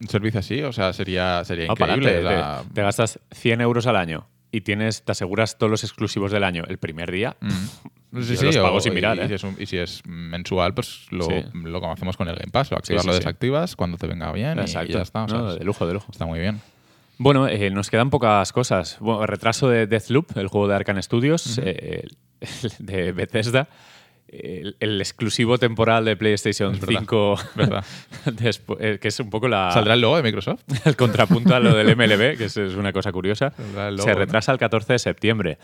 un servicio así, o sea, sería, sería No, increíble. te, te gastas 100 euros al año y tienes, te aseguras todos los exclusivos del año el primer día. Mm. Sí, sí, los pago o- sin mirar, y, ¿eh? si es un- y si es mensual, pues lo, Sí. lo como hacemos con el Game Pass, lo activas, lo desactivas cuando te venga bien y- y, Exacto. ya está. o sea, No, es- de lujo, de lujo. está muy bien. Bueno, eh, nos quedan pocas cosas. Bueno, retraso de Deathloop, el juego de Arkane Studios, eh, de Bethesda. El, el exclusivo temporal de PlayStation Es verdad, 5, verdad. eh, que es un poco la, ¿Saldrá el logo de Microsoft? el contrapunto a lo del MLB, que es, es una cosa curiosa. Logo, Se ¿no? retrasa el 14 de septiembre.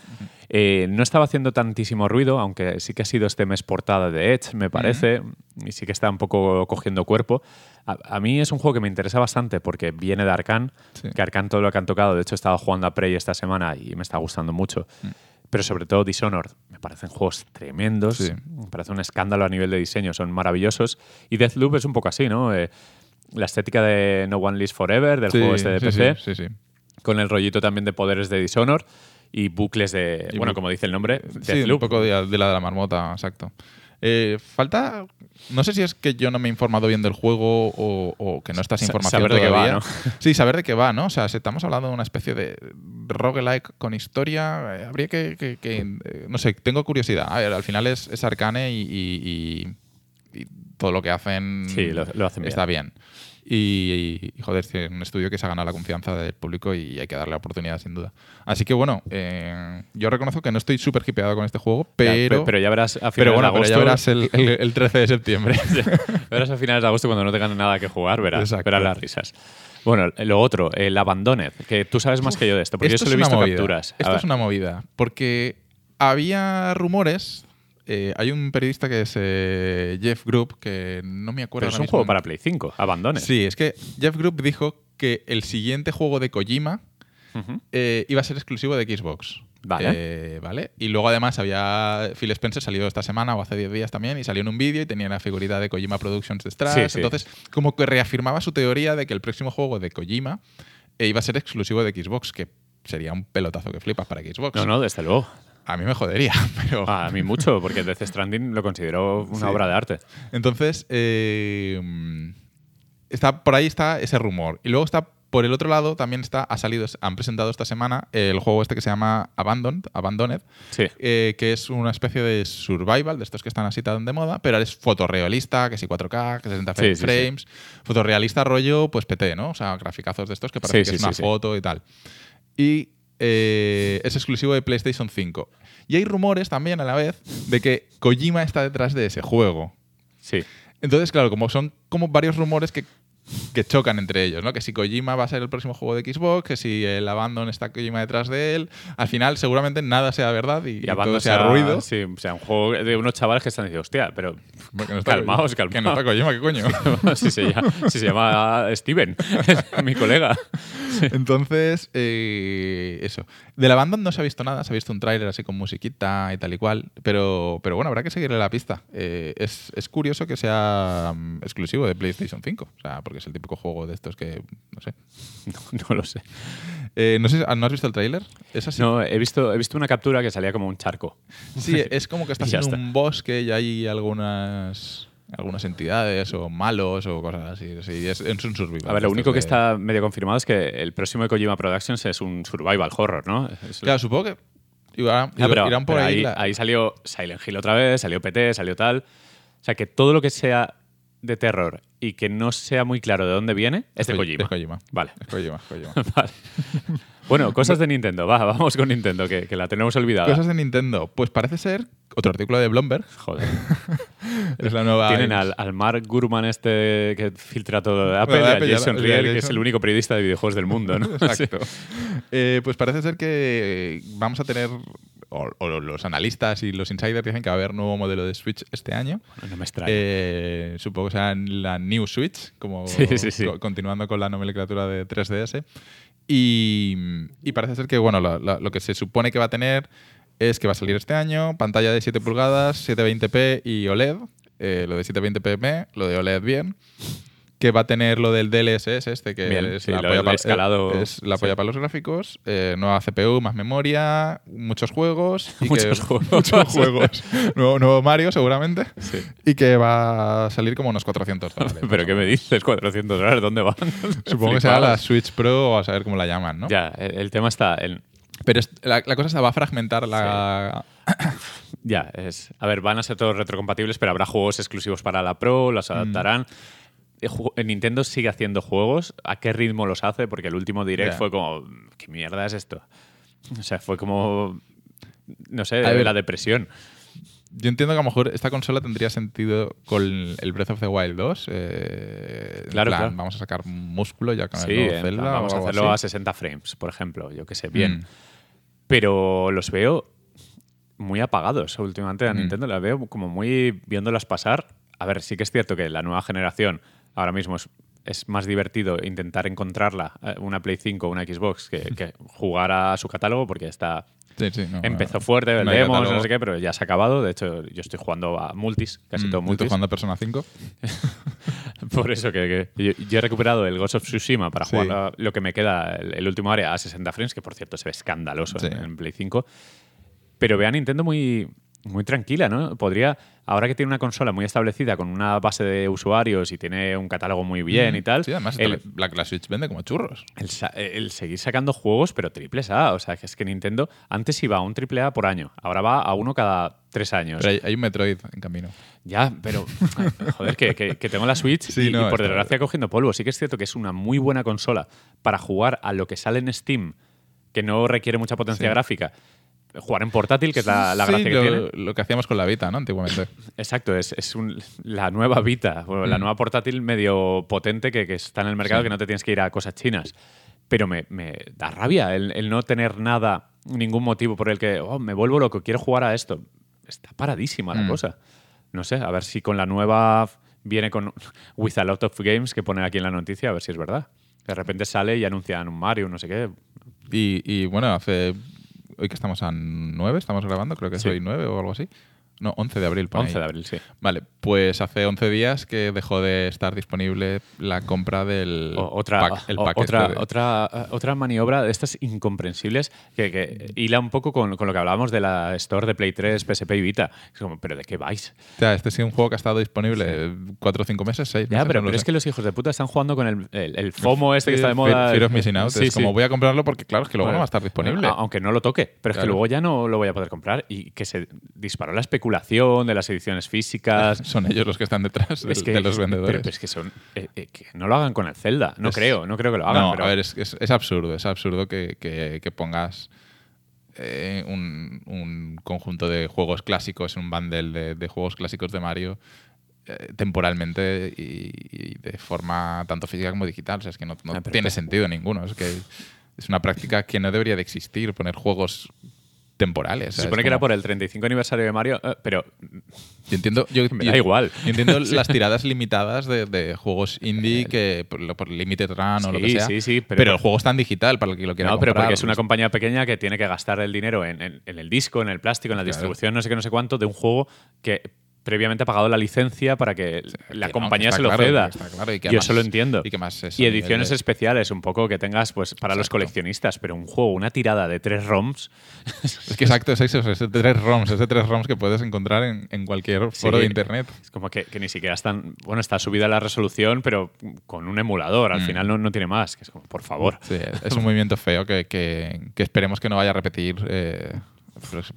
Eh, no estaba haciendo tantísimo ruido, aunque sí que ha sido este mes portada de Edge, me parece, y sí que está un poco cogiendo cuerpo. A, a mí es un juego que me interesa bastante porque viene de Arkane, Sí. que Arkane todo lo que han tocado, de hecho he estado jugando a Prey esta semana y me está gustando mucho. Mm. Pero sobre todo Dishonored, parecen juegos tremendos, Sí. parece un escándalo a nivel de diseño, son maravillosos. Y Deathloop es un poco así, ¿no? Eh, la estética de No One Lives Forever, del Sí, juego este de PC, Sí, sí, sí. con el rollito también de poderes de Dishonored y bucles de, Y bueno, bu- como dice el nombre, Sí, un Deathloop. poco de, de la de la marmota, exacto. Eh, falta. No sé si es que yo no me he informado bien del juego o, o que no estás Sa- información saber de qué va. Sí, saber de qué va, ¿no? O sea, si estamos hablando de una especie de roguelike con historia. eh, habría que. que- que, eh, no sé, tengo curiosidad. A ver, al final es, es Arcane y, y- y- y todo lo que hacen. Sí, lo- lo hacen bien. Está bien. Y, y, joder, es un estudio que se ha ganado la confianza del público y hay que darle la oportunidad sin duda. Así que bueno, eh, yo reconozco que no estoy súper hipeado con este juego, Ya, pero, pe- pero ya verás a finales pero bueno, de pero agosto. ya verás el, el- el 13 de septiembre. verás a finales de agosto cuando no tengan nada que jugar, verás, verás las risas. Bueno, lo otro, el Abandoned, que tú sabes más que yo de esto, porque yo solo he visto movida. capturas. A Esto ver. es una movida. Porque había rumores eh, hay un periodista que es eh, Jeff Group, que no me acuerdo. Pero es un mismo juego para Play 5, abandones. Sí, es que Jeff Group dijo que el siguiente juego de Kojima eh, iba a ser exclusivo de Xbox. Vale. Eh, vale. Y luego además había. Phil Spencer salió esta semana o hace 10 días también y salió en un vídeo y tenía la figurita de Kojima Productions detrás. Sí, sí. Entonces, como que reafirmaba su teoría de que el próximo juego de Kojima iba a ser exclusivo de Xbox, que sería un pelotazo que flipas para Xbox. No, no, desde luego. A mí me jodería, pero. A mí mucho, porque Death Stranding lo considero una Sí. obra de arte. Entonces, eh, está, por ahí está ese rumor. Y luego está, por el otro lado, también está, ha salido, han presentado esta semana el juego este que se llama Abandoned, Abandoned Sí. eh, que es una especie de survival, de estos que están así tan de moda, pero es fotorrealista, que si 4K, que 60 Sí, sí, sí. frames, fotorrealista rollo, pues PT, ¿no? O sea, graficazos de estos que parece que es una foto y tal. Y eh, es exclusivo de PlayStation 5. Y hay rumores también a la vez de que Kojima está detrás de ese juego. Sí. Entonces, claro, como son como varios rumores que, que chocan entre ellos, ¿no? Que si Kojima va a ser el próximo juego de Xbox, que si el Abandon está Kojima detrás de él, al final seguramente nada sea verdad y, Y todo sea sea ruido. Sí, o sea, un juego de unos chavales que están diciendo, hostia, pero Porque no está calmaos, Kojima. Que no calmaos. está Kojima, ¿qué coño? si, se llama, si se llama Steven, mi colega. Entonces, eh, eso. Del Abandon no se ha visto nada, se ha visto un tráiler así con musiquita y tal y cual, pero, pero bueno, habrá que seguirle la pista. Eh, es, es curioso que sea mm, exclusivo de PlayStation 5, o sea, porque es el típico juego de estos que, no sé. No, no lo sé. Eh, no sé, ¿no has visto el tráiler? Es así. No, he visto, he visto una captura que salía como un charco. Sí, es como que estás en está. un bosque y hay algunas algunas entidades o malos o cosas así. Sí, es, es un survival. A ver, lo único que está medio confirmado es que el próximo de Kojima Productions es un survival horror, ¿no? Es- Claro, supongo que irán, Ah, pero, irán por pero ahí. ahí, la- ahí salió Silent Hill otra vez, salió PT, salió tal. O sea, que todo lo que sea de terror y que no sea muy claro de dónde viene es de Ko- Kojima. Es Kojima. Vale. Es Kojima, es Kojima. Vale. Bueno, cosas de Nintendo. Va, vamos con Nintendo, que, que la tenemos olvidada. Cosas de Nintendo. Pues parece ser otro artículo de Bloomberg. Joder. Es la nueva. Tienen al, al Mark Gurman este que filtra todo de Apple, de y a Apple y a- Jason Riel, que es el único periodista de videojuegos del mundo, ¿no? Exacto. Eh, pues parece ser que vamos a tener. O, o los analistas y los insiders dicen que va a haber nuevo modelo de Switch este año. Sí. No me extraña. Eh, supongo que será la New Switch, como Sí, sí, sí. co- continuando con la nomenclatura de 3DS. Y, y parece ser que bueno, lo que se supone que va a tener es que va a salir este año, pantalla de 7 pulgadas, 720p y OLED. eh, lo de 720p me, lo de OLED bien. Que va a tener lo del DLSS, este que Bien, es sí, la polla del pa- escalado, es la sí. polla para los gráficos. eh, nueva CPU, más memoria, muchos juegos. y que- Muchos juegos. muchos juegos. nuevo, nuevo Mario, seguramente. Sí. Y que va a salir como unos 400 dólares. ¿Pero qué me dices? ¿400 dólares? ¿Dónde van? Supongo que será la Switch Pro o a saber cómo la llaman, ¿no? Ya, el, el tema está... en- Pero es- la, la cosa se va a fragmentar la... ya, es... A ver, van a ser todos retrocompatibles, pero habrá juegos exclusivos para la Pro, los adaptarán. Eh, ju- eh, Nintendo sigue haciendo juegos. ¿A qué ritmo los hace? Porque el último Direct fue como... ¿Qué mierda es esto? O sea, fue como... No sé, ver. la depresión. Yo entiendo que a lo mejor esta consola tendría sentido con el Breath of the Wild 2. eh, Claro, plan, claro. Vamos a sacar músculo ya con Sí, el nuevo Zelda vamos o a hacerlo a así. 60 frames, por ejemplo. Yo que sé, bien. Mm. Pero los veo muy apagados últimamente a Mm. Nintendo. Las veo como muy viéndolas pasar. A ver, sí que es cierto que la nueva generación ahora mismo es, es más divertido intentar encontrarla, eh, una Play 5 o una Xbox, que, que jugar a su catálogo, porque está Sí, sí, no, empezó no. fuerte, vendemos, no sé qué, pero ya se ha acabado. De hecho, yo estoy jugando a multis, casi Mm, todo yo Estoy multis. jugando a Persona 5. Por eso que, que yo, yo he recuperado el Ghost of Tsushima para Sí. jugar a- lo que me queda, el, el último área, a 60 frames, que por cierto se ve escandaloso en, en Play 5. Pero ve a Nintendo muy, muy tranquila, ¿no? Podría, ahora que tiene una consola muy establecida, con una base de usuarios y tiene un catálogo muy bien y tal, Sí, además el, la, la Switch vende como churros. el seguir sacando juegos, pero triples A. O sea, que es que Nintendo antes iba a un triple A por año, ahora va a uno cada tres años. Pero hay, hay un Metroid en camino. Ya, pero joder, que, que- que tengo la Switch Sí, y, no, y por desgracia cogiendo polvo. Sí que es cierto que es una muy buena consola para jugar a lo que sale en Steam, que no requiere mucha potencia Sí. gráfica. Jugar en portátil, que es la, la Sí, gracia que lo, tiene. lo que hacíamos con la Vita, ¿no? Antiguamente. Exacto, es, es un- la nueva Vita, bueno, la Mm. nueva portátil medio potente que, que está en el mercado, Sí. que no te tienes que ir a cosas chinas. Pero me, me da rabia el, el no tener nada, ningún motivo por el que oh, me vuelvo loco, quiero jugar a esto. está paradísima la Mm. cosa. No sé, a ver si con la nueva viene con With a lot of games que pone aquí en la noticia, a ver si es verdad. De repente sale y anuncian un Mario, no sé qué. Y, y, bueno, hace. Hoy que estamos a 9, estamos grabando, creo que es Sí. hoy 9 o algo así. No, 11 de abril. pone 11 de ahí. abril, sí. Vale, pues hace 11 días que dejó de estar disponible la compra del O- otra, pack, el o- pack otra, este de- otra, otra maniobra de estas incomprensibles que, que hila un poco con, con lo que hablábamos de la Store de Play 3, PSP y Vita. Es como, ¿pero de qué vais? O sea, este es un juego que ha estado disponible 4 o 5 meses, 6 Ya, meses. pero, no pero es que los hijos de puta están jugando con el, el- el FOMO este que está de moda. Fear of Missing Out. Sí, es como sí. voy a comprarlo porque, claro, es que luego Bueno, no va a estar disponible. Aunque no lo toque, pero es que Claro. luego ya no lo voy a poder comprar y que se disparó la especulación de las ediciones físicas. Son ellos los que están detrás de, es que, de los vendedores. Pero, es que son. eh, eh, que no lo hagan con el Zelda. No Es- creo, no creo que lo hagan. no, pero- a ver, es, absurdo. Es absurdo que, que- que pongas eh, un, un conjunto de juegos clásicos, un bundle de, de juegos clásicos de Mario temporalmente y, y de forma tanto física como digital. O sea, es que no, no Ah, tiene sentido ninguno. Es que es una práctica que no debería de existir, poner juegos temporales. se supone es que era por el 35 aniversario de Mario, eh, pero Yo entiendo, yo, me yo- da igual. yo entiendo las tiradas limitadas de, de juegos indie que por, por Limited Run o lo que sea. sí, sí, pero- pero, el juego está en digital para el que lo quiera No, pero comprar. porque es una compañía pequeña que tiene que gastar el dinero en, en- en el disco, en el plástico, en la Claro. distribución, no sé qué, no sé cuánto, de un juego que previamente ha pagado la licencia para que la Que no, compañía que se lo claro, ceda. claro, y que Yo además- eso lo entiendo. y que más Y ediciones de- especiales, un poco que tengas pues para los Exacto. coleccionistas, pero un juego, una tirada de tres ROMs. Es que exacto, es eso, es de tres ROMs, es de tres ROMs que puedes encontrar en, en cualquier foro Sí. de internet. Es como que, que ni siquiera están. Bueno, está subida la resolución, pero con un emulador. Al Mm. final no, no tiene más. Que es como, por favor. Sí, es un movimiento feo que, esperemos que no vaya a repetir eh,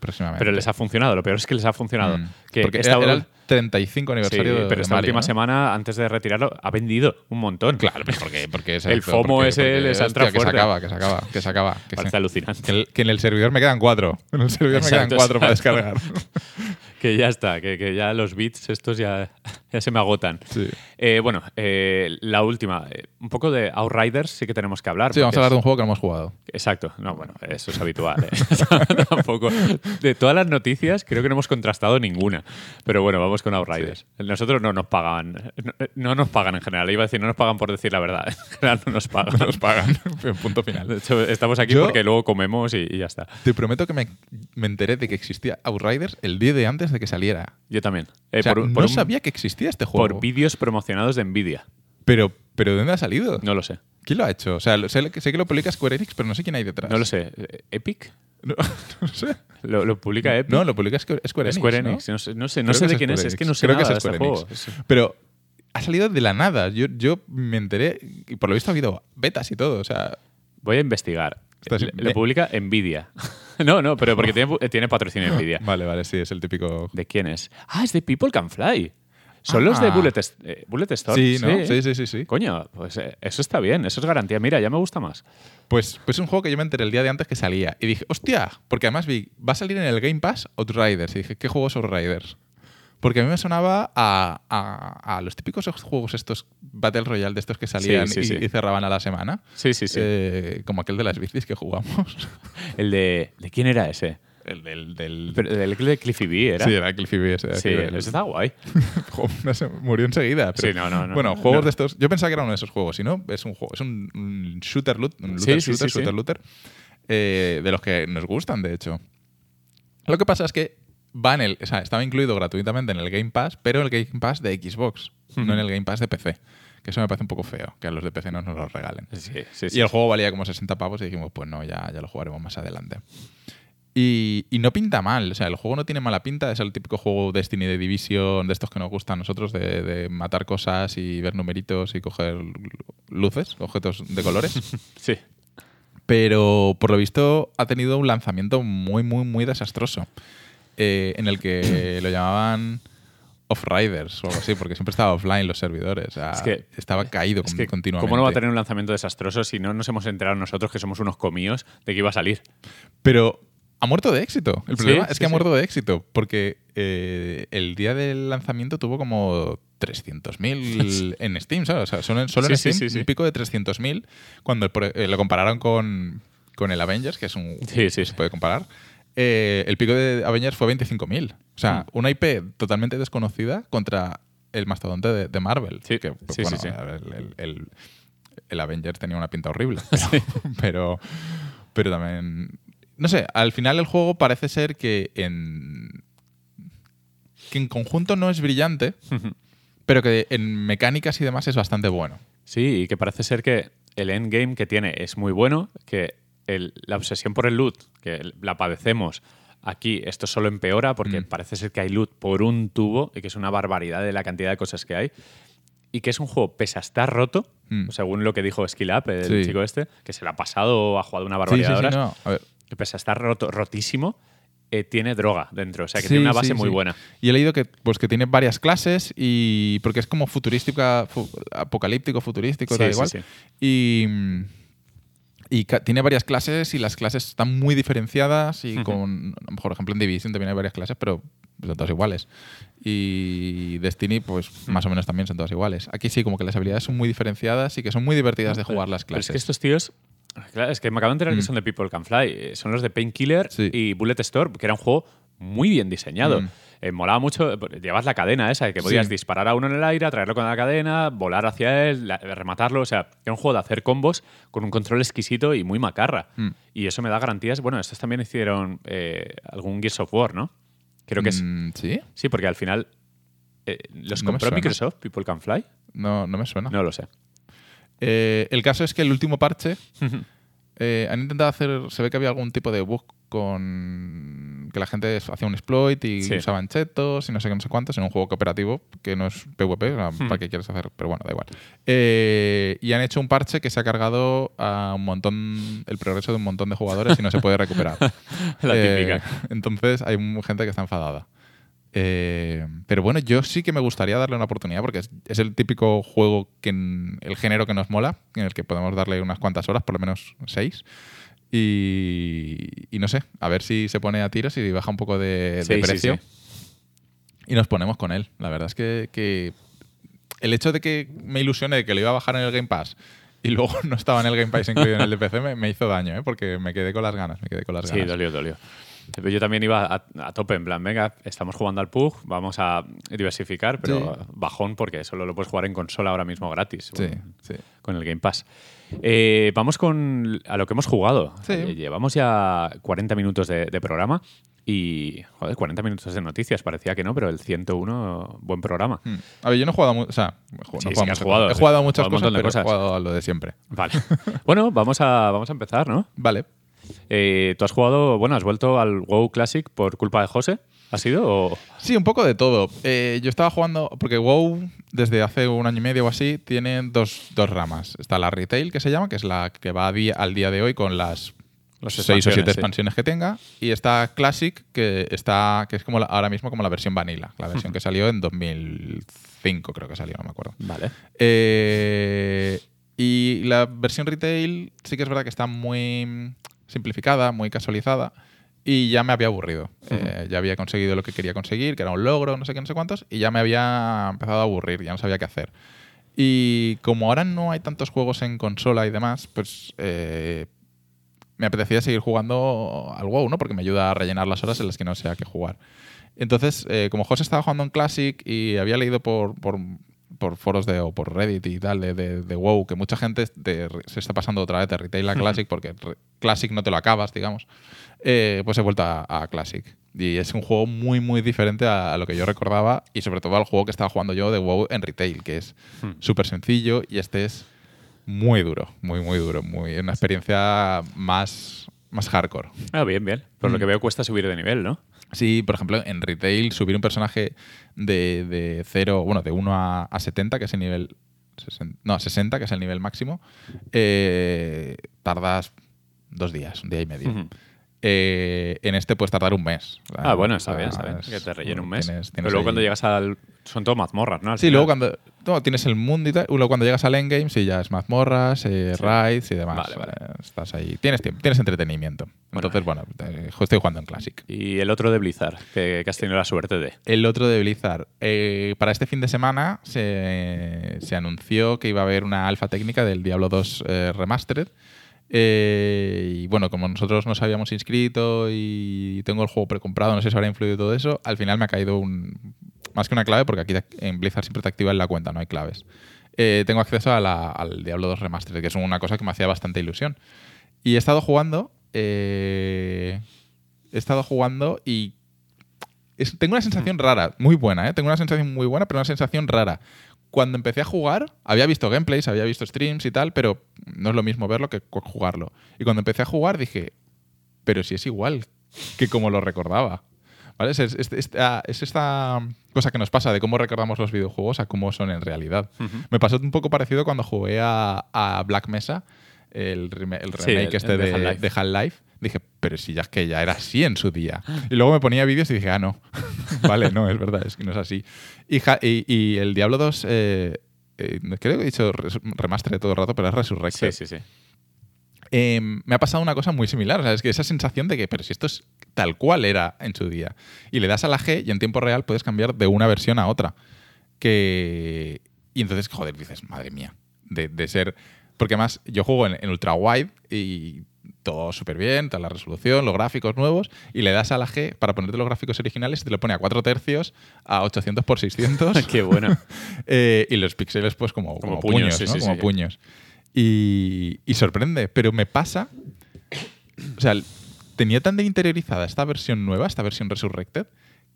próximamente. Pero les ha funcionado. Lo peor es que les ha funcionado. Mm. Que Porque esta- era, era el 35 sí, aniversario de pero esta Mario, última ¿no? semana, antes de retirarlo, ha vendido un montón. Claro, pero porque, porque es El exacto, FOMO porque- les ha entrado hostia, que se fuerte. acaba, que se acaba, que se acaba. Que, Parece se- alucinante. que el- que en el servidor me quedan cuatro. En el servidor me quedan cuatro para descargar. Que ya está, que, que ya los bits estos ya, ya se me agotan. Sí. Eh, bueno, eh, la última. eh, un poco de Outriders sí que tenemos que hablar. Sí, vamos a hablar de un juego que no hemos jugado. Exacto. No, bueno, eso es habitual. ¿eh? Tampoco. De todas las noticias, creo que no hemos contrastado ninguna. Pero bueno, vamos con Outriders. Nosotros no nos pagan. No, no nos pagan en general. Iba a decir, no nos pagan por decir la verdad. En general no nos pagan. Nos pagan. Punto De final. hecho, estamos aquí Yo- porque luego comemos y, y ya está. Te prometo que me, me enteré de que existía Outriders el día de antes de que saliera. Yo también. O sea, por un- no un- sabía que existía este juego. Por vídeos promocionados de Nvidia. pero, pero ¿de dónde ha salido? No lo sé. ¿Quién lo ha hecho? O sea, lo- sé, que- sé que lo publica Square Enix, pero no sé quién hay detrás. No lo sé. ¿Epic? No, no sé. ¿Lo, lo publica Epic? No, lo publica Square, Square Enix. Square ¿no? Enix. No, sé, no sé, no Creo sé que de quién es. Square Es que Enix. no sé Creo que nada es de este Square juego. Enix. Es- Pero ha salido de la nada. Yo, yo me enteré y por lo visto ha habido betas y todo. O sea, Voy a investigar. Estás- Le, me- publica Nvidia. no, no, pero porque tiene, tiene patrocinio Nvidia. vale, vale, sí, es el típico. ¿De quién es? Ah, es de People Can Fly. Son los de Ah. Bullet, eh, Bullet Storm. Sí, ¿no? Sí, sí, sí, sí. Coño, pues eh, eso está bien, eso es garantía. Mira, ya me gusta más. Pues, pues es un juego que yo me enteré el día de antes que salía. Y dije, hostia, porque además vi, va a salir en el Game Pass Outriders. Y dije, ¿qué juego es Outriders? Porque a mí me sonaba a, a- a los típicos juegos estos Battle Royale de estos que salían sí, y, sí. y cerraban a la semana. Sí, sí, sí. Eh, como aquel de las bicis que jugamos. El de. ¿De quién era ese? El del... del... Pero, el de Cliffy B, ¿era? Sí, era Cliffy B. ese, Sí, ese está guay. Jo, no sé, murió enseguida. pero- Sí, no, no, no. Bueno, juegos No. de estos. Yo pensaba que era uno de esos juegos, si no, es un juego. Es un, un shooter loot, un looter, sí, shooter, sí, sí. shooter looter, eh, de los que nos gustan, de hecho. Lo que pasa es que va en el, o sea, estaba incluido gratuitamente en el Game Pass, pero en el Game Pass de Xbox, no en el Game Pass de PC. Que eso me parece un poco feo, que a los de PC no nos lo regalen. Sí, sí, sí. Y el juego valía como 60 pavos y dijimos, pues no, ya, ya lo jugaremos más adelante. Y, y no pinta mal, o sea, el juego no tiene mala pinta, es el típico juego Destiny de Division, de estos que nos gustan a nosotros, de, de matar cosas y ver numeritos y coger luces, objetos de colores. Sí. Pero por lo visto ha tenido un lanzamiento muy, muy, muy desastroso. eh, en el que lo llamaban Off-Riders o algo así, porque siempre estaba offline los servidores. o sea, Es que- estaba caído Es que, continuamente. ¿cómo no va a tener un lanzamiento desastroso si no nos hemos enterado nosotros que somos unos comíos de que iba a salir? Pero ha muerto de éxito. El Sí, problema es sí, que ha sí. muerto de éxito, porque eh, el día del lanzamiento tuvo como 300.000 en Steam, ¿sabes? O sea, solo en, solo en Steam un pico de 300.000 cuando eh, lo compararon con, con el Avengers, que es un Sí, sí. se puede comparar. eh, el pico de Avengers fue 25.000. O sea, Mm. una IP totalmente desconocida contra el mastodonte de, de Marvel. Sí, que, pues, sí, bueno, sí, el Avengers tenía una pinta horrible. Pero, pero, pero también. No sé, al final el juego parece ser que en. que en conjunto no es brillante, pero que en mecánicas y demás es bastante bueno. Sí, y que parece ser que el endgame que tiene es muy bueno, que el- la obsesión por el loot, que la padecemos aquí, esto solo empeora porque Mm. parece ser que hay loot por un tubo y que es una barbaridad de la cantidad de cosas que hay. Y que es un juego, pese a estar roto, Mm. según lo que dijo Skill Up, el Sí. chico este, que se la ha pasado, ha jugado una barbaridad sí, de horas, no. A ver, que pese a estar roto, rotísimo, eh, tiene droga dentro. O sea, que Sí, tiene una base sí, muy sí. buena. Y he leído que, pues, que tiene varias clases y. porque es como futurística, fu- apocalíptico, futurístico, tal sí, igual. sí. Y. Y tiene varias clases y las clases están muy diferenciadas y con, por ejemplo, en Division también hay varias clases, pero son todas iguales. Y Destiny, pues más o menos también son todas iguales. Aquí sí, como que las habilidades son muy diferenciadas y que son muy divertidas de jugar las Pero clases. es que estos tíos. Claro, es que me acabo de enterar Mm. que son de People Can Fly. eh, Son los de Painkiller Sí. y Bullet Storm, que era un juego muy bien diseñado. Mm. Eh, molaba mucho. eh, porque Llevas la cadena esa, que podías Sí. disparar a uno en el aire, traerlo con la cadena, volar hacia él, la- rematarlo. O sea, era un juego de hacer combos con un control exquisito y muy macarra. Mm. Y eso me da garantías. Bueno, estos también hicieron eh, algún Gears of War, ¿no? Creo que es. Mm, ¿Sí? Sí, porque al final. eh, ¿Los No compró. Microsoft, People Can Fly? No, no me suena. No lo sé. Eh, el caso es que el último parche eh, han intentado hacer. Se ve que había algún tipo de bug con. que la gente hacía un exploit y Sí. usaban chetos y no sé qué, no sé cuántos en un juego cooperativo que no es PvP, o sea, Hmm. para qué quieres hacer, pero bueno, da igual. Eh, y han hecho un parche que se ha cargado a un montón. el progreso de un montón de jugadores y no se puede recuperar. La típica. entonces hay gente que está enfadada. Eh, pero bueno, yo sí que me gustaría darle una oportunidad porque es, es el típico juego que en- el género que nos mola, en el que podemos darle unas cuantas horas, por lo menos seis. Y, y no sé, a ver si se pone a tiros y baja un poco de, Sí, sí, precio. sí. Y nos ponemos con él. La verdad es que, que el hecho de que me ilusioné de que lo iba a bajar en el Game Pass y luego no estaba en el Game Pass incluido en el de PC me, me hizo daño, ¿eh? porque me quedé con las ganas. Me quedé con las Sí, ganas. dolió, dolió. Pero Yo también iba a, a tope, en plan, venga, estamos jugando al PUG, vamos a diversificar, pero Sí. bajón porque solo lo puedes jugar en consola ahora mismo gratis. Sí, con- sí. Con el Game Pass. Eh, vamos con a lo que hemos jugado. Sí. Eh, llevamos ya 40 minutos de, de programa y, joder, 40 minutos de noticias. Parecía que no, pero el 101, buen programa. Hmm. A ver, yo no he jugado mucho. O sea, he jugado- Sí, no he jugado jugado. He jugado a muchas cosas, pero cosas. he jugado a lo de siempre. Vale. bueno, vamos a, vamos a empezar, ¿no? Vale. Eh, Tú has jugado, bueno, has vuelto al WoW Classic por culpa de José. ¿Ha sido? O... Sí, un poco de todo. Eh, yo estaba jugando, porque WoW desde hace un año y medio o así tiene dos, dos ramas. Está la retail, que se llama, que es la que va día- al día de hoy con las Las seis o siete expansiones, sí. que tenga. Y está Classic, que está que es como la- ahora mismo como la versión vanilla, la versión que salió en 2005, creo que salió, no me acuerdo. Vale. Eh, y la versión retail sí que es verdad que está muy simplificada, muy casualizada. Y ya me había aburrido. Eh, ya había conseguido lo que quería conseguir, que era un logro, no sé qué, no sé cuántos. Y ya me había empezado a aburrir, ya no sabía qué hacer. Y como ahora no hay tantos juegos en consola y demás, pues eh, me apetecía seguir jugando al WoW, ¿no? Porque me ayuda a rellenar las horas en las que no sé a qué jugar. Entonces, eh, como José estaba jugando en Classic y había leído por, por, por foros de, o por Reddit y tal de, de- de WoW que mucha gente se está pasando otra vez de Retail a Classic porque Classic no te lo acabas, digamos, eh, pues he vuelto a, a Classic. Y es un juego muy, muy diferente a, a lo que yo recordaba y sobre todo al juego que estaba jugando yo de WoW en Retail, que es Hmm. súper sencillo y este es muy duro, muy, muy duro. Muy, una experiencia más, más hardcore. Ah, bien, bien. Por lo Mm. que veo cuesta subir de nivel, ¿no? Sí, por ejemplo, en retail subir un personaje de, de 0, bueno, de 1 a, a 70, que es el nivel... 60 no, 60, que es el nivel máximo, eh, tardas dos días, un día y medio. Eh, en este puedes tardar un mes. Ah, bueno, está bien, está bien. Que te rellene un mes. tienes- Pero luego ahí- cuando llegas al... Son todo mazmorras, ¿no? Al Sí, final. luego cuando no, tienes el mundo y tal, luego cuando llegas al endgame, sí, ya es mazmorras, eh, Sí. raids y demás. Vale, vale. Eh, estás ahí. Tienes tiempo, tienes entretenimiento. Entonces, bueno, eh, estoy jugando en Classic. Y el otro de Blizzard, que, que has tenido la suerte de... El otro de Blizzard. Eh, para este fin de semana se, se anunció que iba a haber una alfa técnica del Diablo 2 eh, Remastered. Eh, y bueno, como nosotros nos habíamos inscrito y tengo el juego precomprado, no sé si habrá influido todo eso, al final me ha caído un, más que una clave, porque aquí en Blizzard siempre te activa la cuenta, no hay claves. Eh, tengo acceso al Diablo 2 Remastered, que es una cosa que me hacía bastante ilusión. Y he estado jugando. Eh, he estado jugando y. tengo una sensación rara, muy buena, ¿eh? Tengo una sensación muy buena, pero una sensación rara. Cuando empecé a jugar, había visto gameplays, había visto streams y tal, pero no es lo mismo verlo que jugarlo. Y cuando empecé a jugar dije, pero si es igual que como lo recordaba. ¿Vale? Es, esta cosa que nos pasa de cómo recordamos los videojuegos a cómo son en realidad. Me pasó un poco parecido cuando jugué a, Black Mesa, el, remake este de, Half-Life. Dije, pero si ya es que ya era así en su día. Y luego me ponía vídeos y dije, ah, no. vale, no, es verdad, es que no es así. Y, y, el Diablo 2, eh, eh, creo que he dicho remaster de todo el rato, pero es Resurrected. Sí, sí, sí. Em, me ha pasado una cosa muy similar. O sea, es que esa sensación de que, pero si esto es tal cual era en su día. Y le das a la G y en tiempo real puedes cambiar de una versión a otra. Que... Y entonces, joder, dices, madre mía, de, ser... Porque además yo juego en, ultra wide y todo súper bien, toda la resolución, los gráficos nuevos, y le das a la G para ponerte los gráficos originales y te lo pone a 4 tercios, a 800 por 600. Qué bueno. Eh, y los píxeles pues como, como, puños, como puños. Y, sorprende, pero me pasa. O sea, tenía tan de interiorizada esta versión nueva, esta versión Resurrected,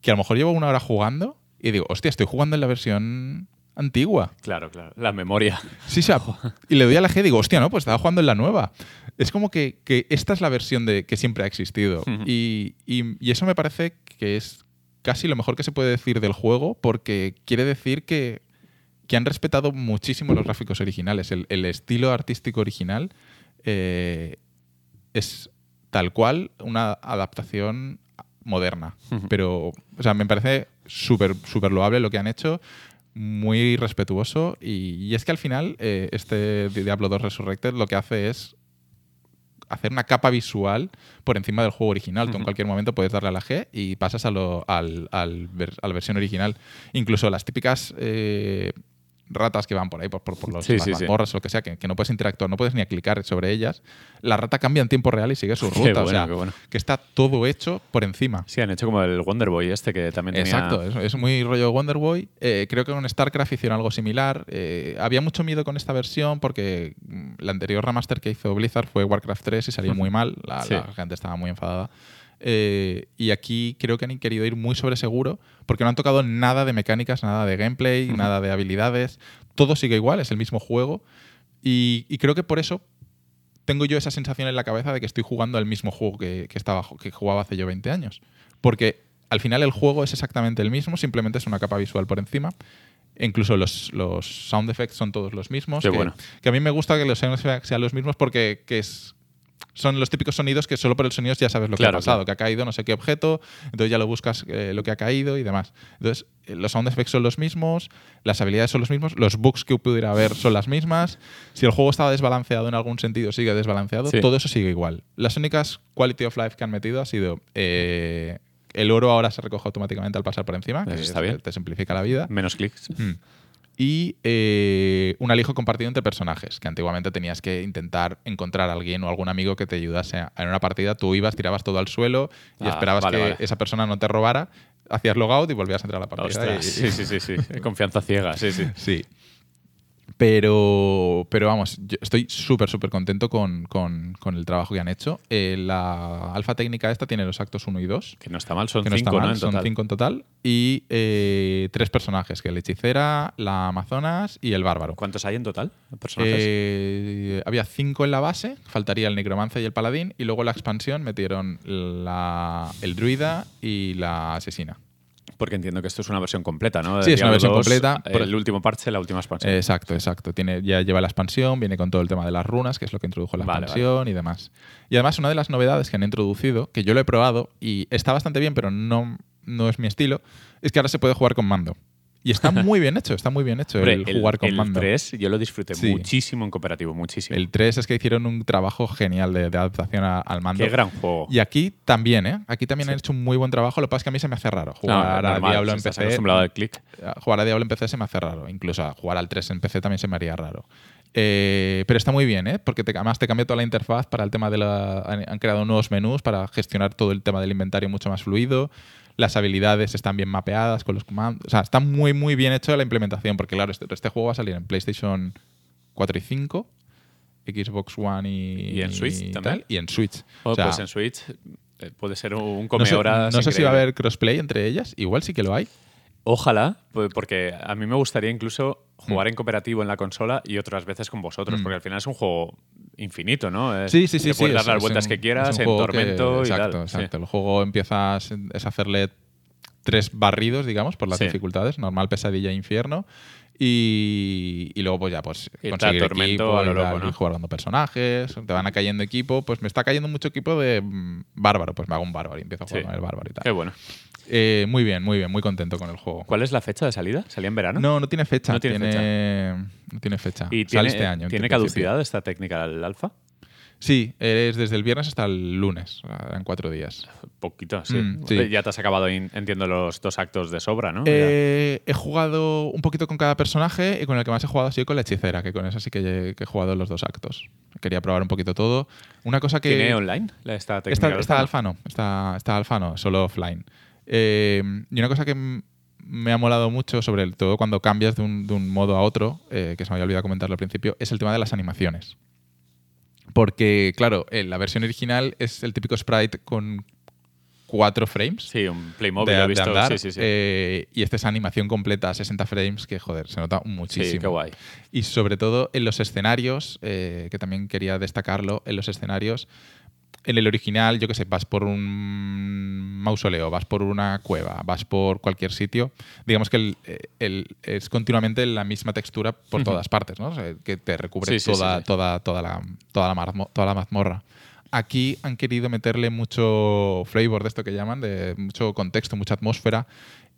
que a lo mejor llevo una hora jugando y digo, hostia, estoy jugando en la versión antigua. Claro, claro, la memoria. Sí, sí. Y le doy a la G y digo, hostia, no, pues estaba jugando en la nueva. Es como que, esta es la versión de que siempre ha existido. y, y, eso me parece que es casi lo mejor que se puede decir del juego, porque quiere decir que que han respetado muchísimo los gráficos originales. El, estilo artístico original eh, es tal cual una adaptación moderna. Pero, o sea, me parece súper super loable lo que han hecho, muy respetuoso. Y, es que al final, eh, este Diablo 2 Resurrected lo que hace es hacer una capa visual por encima del juego original. Tú en cualquier momento puedes darle a la G y pasas a, lo, al, al, a la versión original. Incluso las típicas eh, ratas que van por ahí, por, por, los, sí, o lo que sea, que, no puedes interactuar, no puedes ni clicar sobre ellas, la rata cambia en tiempo real y sigue su ruta. o sea, que está todo hecho por encima. Sí, han hecho como el Wonder Boy este que también tenía... Exacto, es, muy rollo Wonder Boy. Eh, creo que con StarCraft hicieron algo similar. Eh, había mucho miedo con esta versión porque mm, la anterior remaster que hizo Blizzard fue Warcraft 3 y salió muy mal. La, la gente estaba muy enfadada. Eh, y aquí creo que han querido ir muy sobre seguro porque no han tocado nada de mecánicas, nada de gameplay, nada de habilidades. Todo sigue igual, es el mismo juego. Y, creo que por eso tengo yo esa sensación en la cabeza de que estoy jugando al mismo juego que, estaba, que jugaba hace yo 20 años. Porque al final el juego es exactamente el mismo, simplemente es una capa visual por encima. incluso los, los, sound effects son todos los mismos. que, bueno. que, a mí me gusta que los sound effects sean los mismos porque que es, son los típicos sonidos que solo por el sonido ya sabes lo que ha pasado, que ha caído no sé qué objeto, entonces ya lo buscas eh, lo que ha caído y demás. Entonces, eh, los sound effects son los mismos, las habilidades son los mismos, los bugs que pudiera haber son las mismas. Si el juego estaba desbalanceado en algún sentido, sigue desbalanceado, todo eso sigue igual. Las únicas quality of life que han metido ha sido eh, el oro ahora se recoge automáticamente al pasar por encima, que está bien. te simplifica la vida. Menos clics. Mm y eh, un alijo compartido entre personajes, que antiguamente tenías que intentar encontrar a alguien o algún amigo que te ayudase en una partida, tú ibas, tirabas todo al suelo y ah, esperabas que esa persona no te robara, hacías logout y volvías a entrar a la partida. sí, sí, sí, sí. Confianza ciega, sí, sí. Sí. Pero, pero vamos, estoy súper, súper contento con, el trabajo que han hecho. Eh, la alfa técnica esta tiene los actos 1 y 2. Que no está mal, son 5 ¿no? Son 5 en total. Y eh, tres personajes, que la hechicera, la amazonas y el bárbaro. ¿Cuántos hay en total? Personajes? Eh, había 5 en la base, faltaría el necromancer y el paladín. Y luego la expansión metieron el druida y la asesina. Porque entiendo que esto es una versión completa, ¿no? Sí, es una versión completa. Por el último parche, la última expansión. Exacto, exacto. Tiene, ya lleva la expansión, viene con todo el tema de las runas, que es lo que introdujo la expansión y demás. Y además, una de las novedades que han introducido, que yo lo he probado y está bastante bien, pero no, no es mi estilo, es que ahora se puede jugar con mando. Y está muy bien hecho, está muy bien hecho el, jugar con mando. El 3 yo lo disfruté muchísimo en cooperativo, muchísimo. El 3 es que hicieron un trabajo genial de, adaptación al mando. Qué gran juego. Y aquí también, ¿eh? Aquí también han hecho un muy buen trabajo. Lo que pasa es que a mí se me hace raro. Jugar a Diablo en PC. acostumbrado al click. Jugar a Diablo en PC se me hace raro. Incluso jugar al 3 en PC también se me haría raro. Eh, pero está muy bien, ¿eh? porque te- además te cambia toda la interfaz para el tema de la... Han, han creado nuevos menús para gestionar todo el tema del inventario mucho más fluido. Las habilidades están bien mapeadas con los comandos. O sea, está muy, muy bien hecho la implementación, porque claro, este, este juego va a salir en PlayStation 4 y 5, Xbox One y, Y en Switch y también. tal, y en Switch. Oh, O sea, pues en Switch eh, puede ser un no come sé, horas no sé si va a haber crossplay entre ellas, igual sí que lo hay. Ojalá, pues, porque a mí me gustaría incluso jugar en cooperativo en la consola y otras veces con vosotros, Mm. porque al final es un juego infinito, ¿no? Es- Sí, sí, sí. sí, puedes es- dar las vueltas un- que quieras en que- tormento y exacto, tal. sí. Exacto. El juego empiezas es hacerle tres barridos, digamos, por las Sí. dificultades, normal, pesadilla, infierno. Y, y luego, pues ya, pues Y conseguir equipo a lo dando personajes, te van a cayendo equipo, pues me está cayendo mucho equipo de mm, bárbaro, pues me hago un bárbaro y empiezo a jugar Sí. con el bárbaro y tal. Qué bueno. Eh, muy bien, muy bien, muy contento con el juego. ¿Cuál es la fecha de salida? ¿Salía en verano? No, no tiene fecha. No tiene No tiene fecha. ¿Y Sale tiene, este año. en ¿tiene caducidad esta técnica del alfa? Sí, es desde el viernes hasta el lunes, en cuatro días. Poquito, sí. Mm, sí. Ya te has acabado, entiendo, los dos actos de sobra, ¿no? Eh, he jugado un poquito con cada personaje y con el que más he jugado ha sido con la hechicera, que con esa sí que, que he jugado los dos actos. Quería probar un poquito todo. Una cosa que... ¿Tiene online esta técnica? Está, del está alfa? no, está, está alfa no, solo offline. Eh, y una cosa que me ha molado mucho, sobre el- todo cuando cambias de un, de un modo a otro, eh, que se me había olvidado comentarlo al principio, es el tema de las animaciones. Porque, claro, en la versión original es el típico sprite con cuatro frames Sí, un Playmobil de, lo he de visto. andar. sí, sí, sí. eh, y esta es animación completa, 60 frames, que joder, se nota muchísimo. sí, qué guay. Y sobre todo en los escenarios, eh, que también quería destacarlo, en los escenarios, en el original, yo que sé, vas por un mausoleo, vas por una cueva, vas por cualquier sitio, digamos que el- el- es continuamente la misma textura por todas partes, ¿no? O sea, que te recubre Sí, toda, sí, sí. Toda, toda, la, toda, la marmo- toda la mazmorra. Aquí han querido meterle mucho flavor de esto que llaman, de mucho contexto, mucha atmósfera,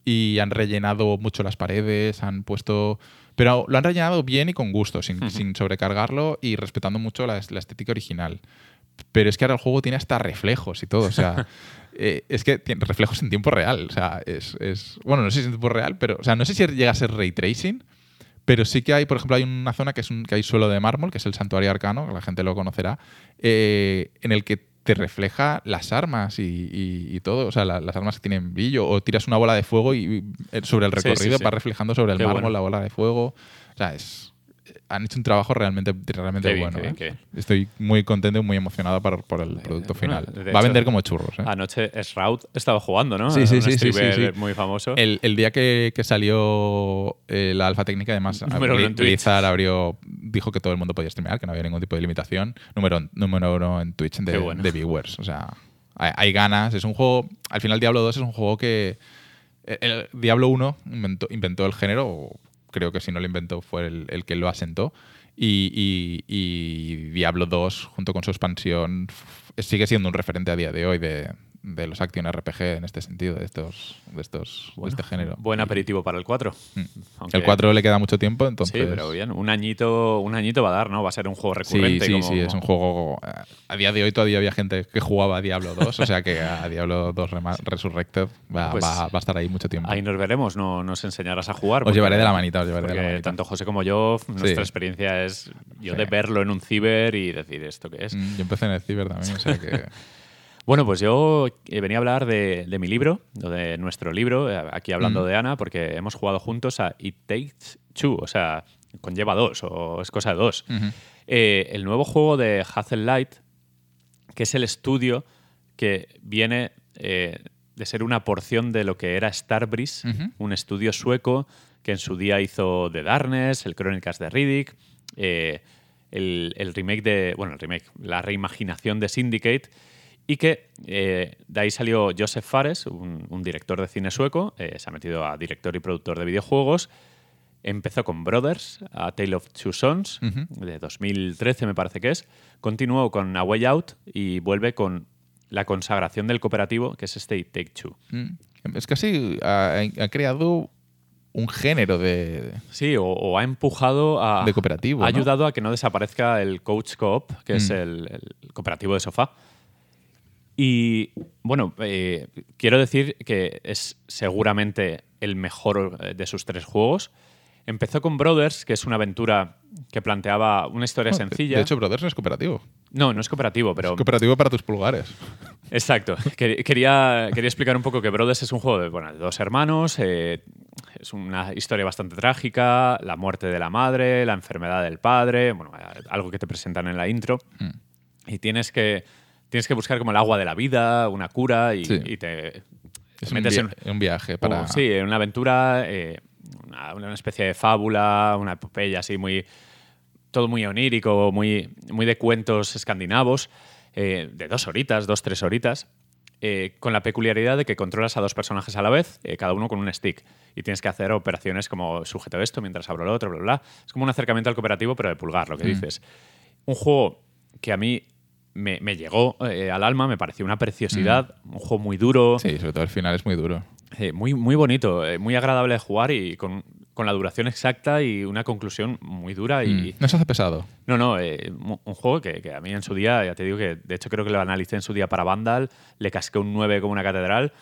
y han rellenado mucho las paredes, han puesto... Pero lo han rellenado bien y con gusto, sin, sobrecargarlo y respetando mucho la, la estética original. Pero es que ahora el juego tiene hasta reflejos y todo, o sea... eh, es que tiene reflejos en tiempo real, o sea, es, es- Bueno, no sé si en tiempo real, pero... O sea, no sé si llega a ser ray tracing, pero sí que hay, por ejemplo, hay una zona que es un, que hay suelo de mármol, que es el santuario arcano, que la gente lo conocerá, eh, en el que te refleja las armas y, y- y todo, o sea, la- las armas que tienen brillo, o tiras una bola de fuego y, y, eh, sobre el Sí, sí, recorrido sí. va reflejando sobre el Qué mármol bueno. la bola de fuego. O sea, es, han hecho un trabajo realmente, realmente bien, bueno. qué bien, ¿eh? qué bien. Estoy muy contento y muy emocionado por, por el producto final. Va a hecho, vender como churros. ¿eh? Anoche Shroud estaba jugando, ¿no? Sí, sí, Un sí, muy famoso. El, el día que, que salió eh, la alfa técnica, además. Blizzard abrió, dijo que todo el mundo podía streamear, que no había ningún tipo de limitación. Número, número uno en Twitch de, bueno. de viewers. O sea, hay, hay ganas. Es un juego. Al final, Diablo 2 es un juego que. El, el Diablo 1 inventó, inventó el género, o creo que si no lo inventó fue el, el que lo asentó. Y, y- y Diablo 2, junto con su expansión, sigue siendo un referente a día de hoy de, de los action RPG en este sentido, de estos, de estos de este género. Buen aperitivo para el 4. Mm. Aunque- El 4 le queda mucho tiempo, entonces. Sí, pero bien. Un añito, un añito va a dar, ¿no? Va a ser un juego Sí, recurrente. sí, como- sí, es un juego. eh, A día de hoy todavía había gente que jugaba a Diablo 2, o sea que a Diablo 2 Rema- Resurrected va, Pues va- va a estar ahí mucho tiempo. Ahí nos veremos, no nos enseñarás a jugar. Os llevaré de la manita, os llevaré de la manita. tanto José como yo, nuestra Sí. experiencia es yo Sí. de verlo en un ciber y decir esto que es. Mm, Yo empecé en el Ciber también, o sea que. Bueno, pues yo eh, venía a hablar de, de mi libro, de nuestro libro, eh, aquí hablando Mm. de Ana, porque hemos jugado juntos a It Takes Two, o sea, conlleva dos, o es cosa de dos. Eh, el nuevo juego de Hazel Light, que es el estudio que viene eh, de ser una porción de lo que era Starbreeze, un estudio sueco que en su día hizo The Darkness, el Crónicas de Riddick, eh, el, el remake de. Bueno, el remake, la reimaginación de Syndicate. Y que eh, de ahí salió Joseph Fares, un, un director de cine sueco, eh, se ha metido a director y productor de videojuegos. Empezó con Brothers, A Tale of Two Sons, de 2013 me parece que es. Continuó con A Way Out y vuelve con la consagración del cooperativo, que es este Take Two. Mm. Es casi. Ha, ha creado un género de. Sí, o, o ha empujado a. De cooperativo, Ha ¿no? ayudado a que no desaparezca el Coach Co-op, que es Mm. el, el cooperativo de sofá. Y bueno, eh, quiero decir que es seguramente el mejor eh, de sus tres juegos. Empezó con Brothers, que es una aventura que planteaba una historia sencilla. De hecho, Brothers no es cooperativo. no, no es cooperativo, pero Es cooperativo para tus pulgares. Exacto. Que- Quería, quería explicar un poco que Brothers es un juego de, bueno, de dos hermanos. eh, es una historia bastante trágica. La muerte de la madre, la enfermedad del padre. Bueno, algo que te presentan en la intro. Mm. Y tienes que, tienes que buscar como el agua de la vida, una cura y, Sí. y te, Es te un, metes via- en, un viaje para. Uh, sí, una aventura, eh, una, una especie de fábula, una epopeya así muy. Todo muy onírico, muy, muy de cuentos escandinavos, eh, de dos horitas, dos, tres horitas, eh, con la peculiaridad de que controlas a dos personajes a la vez, cada uno con un stick. Y tienes que hacer operaciones como sujeto esto mientras abro lo otro, bla, bla, bla. Es como un acercamiento al cooperativo, pero de pulgar, lo que dices. Un juego que a mí me, me llegó eh, al alma, me pareció una preciosidad, un juego muy duro. Sí, sobre todo el final es muy duro. Eh, muy, muy bonito, eh, muy agradable de jugar y con, con la duración exacta y una conclusión muy dura. Y, Mm. No se hace pesado. No, no, eh, un juego que, que a mí en su día, ya te digo que de hecho creo que lo analicé en su día para Vandal, le casqué un 9 como una catedral.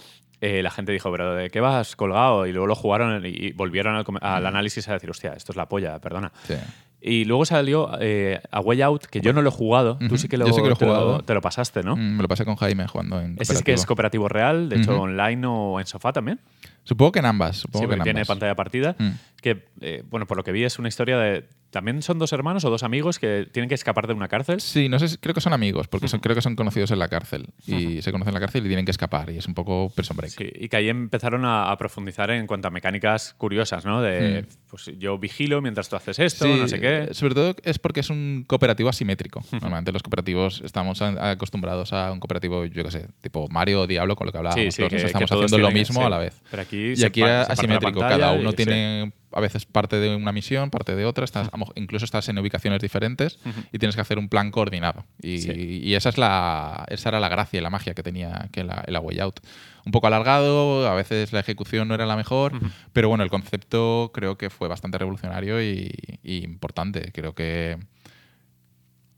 eh, la gente dijo, pero ¿de qué vas colgado? Y luego lo jugaron y, volvieron al, al análisis a decir, hostia, esto es la polla, perdona. Sí. Y luego salió eh, a Way Out, que yo no lo he jugado. Tú sí que lo, Yo sí que lo he te, lo, jugado. te lo pasaste, ¿no? Mm, Me lo pasé con Jaime jugando en Ese es que es cooperativo. real, de hecho online o en sofá también. Supongo que en ambas. Sí, Supongo que porque en tiene ambas. pantalla partida. Mm. Que, eh, bueno, por lo que vi, es una historia de. También son dos hermanos o dos amigos que tienen que escapar de una cárcel. Sí, no sé, si- creo que son amigos, porque son, creo que son conocidos en la cárcel. Y se conocen en la cárcel y tienen que escapar. Y es un poco Prison Break. Sí, y que ahí empezaron a, a profundizar en cuanto a mecánicas curiosas, ¿no? De, pues yo vigilo mientras tú haces esto, Sí, no sé qué. Sobre todo es porque es un cooperativo asimétrico. Normalmente los cooperativos estamos acostumbrados a un cooperativo, yo qué sé, tipo Mario o Diablo, con lo que hablábamos. Sí, sí, todos que- estamos todos haciendo lo mismo a la vez. Pero aquí Y aquí la asimétrico. Cada uno tiene a veces parte de una misión, parte de otra. Estás, incluso estás en ubicaciones diferentes y tienes que hacer un plan coordinado. Y, Sí. y esa es la esa era la gracia y la magia que tenía que la, Way Out. Un poco alargado, a veces la ejecución no era la mejor, pero bueno, el concepto creo que fue bastante revolucionario y, y importante. Creo que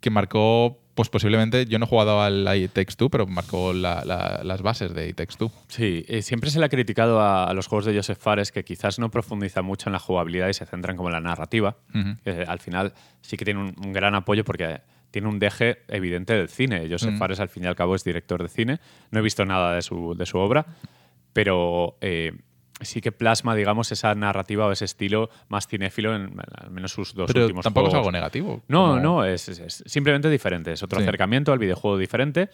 que marcó, pues posiblemente, yo no he jugado al It Takes Two, pero marcó la- la- las bases de It Takes Two. Sí, eh, siempre se le ha criticado a, a los juegos de Joseph Fares que quizás no profundizan mucho en la jugabilidad y se centran como en la narrativa. Al final sí que tiene un, un gran apoyo porque tiene un deje evidente del cine. Joseph. Fares, al fin y al cabo, es director de cine. No he visto nada de su, de su obra, pero eh, sí que plasma, digamos, esa narrativa o ese estilo más cinéfilo en, al menos sus dos Pero últimos tampoco es juegos. algo negativo. No, como- no, es, es- es simplemente diferente. Es otro Sí. acercamiento al videojuego diferente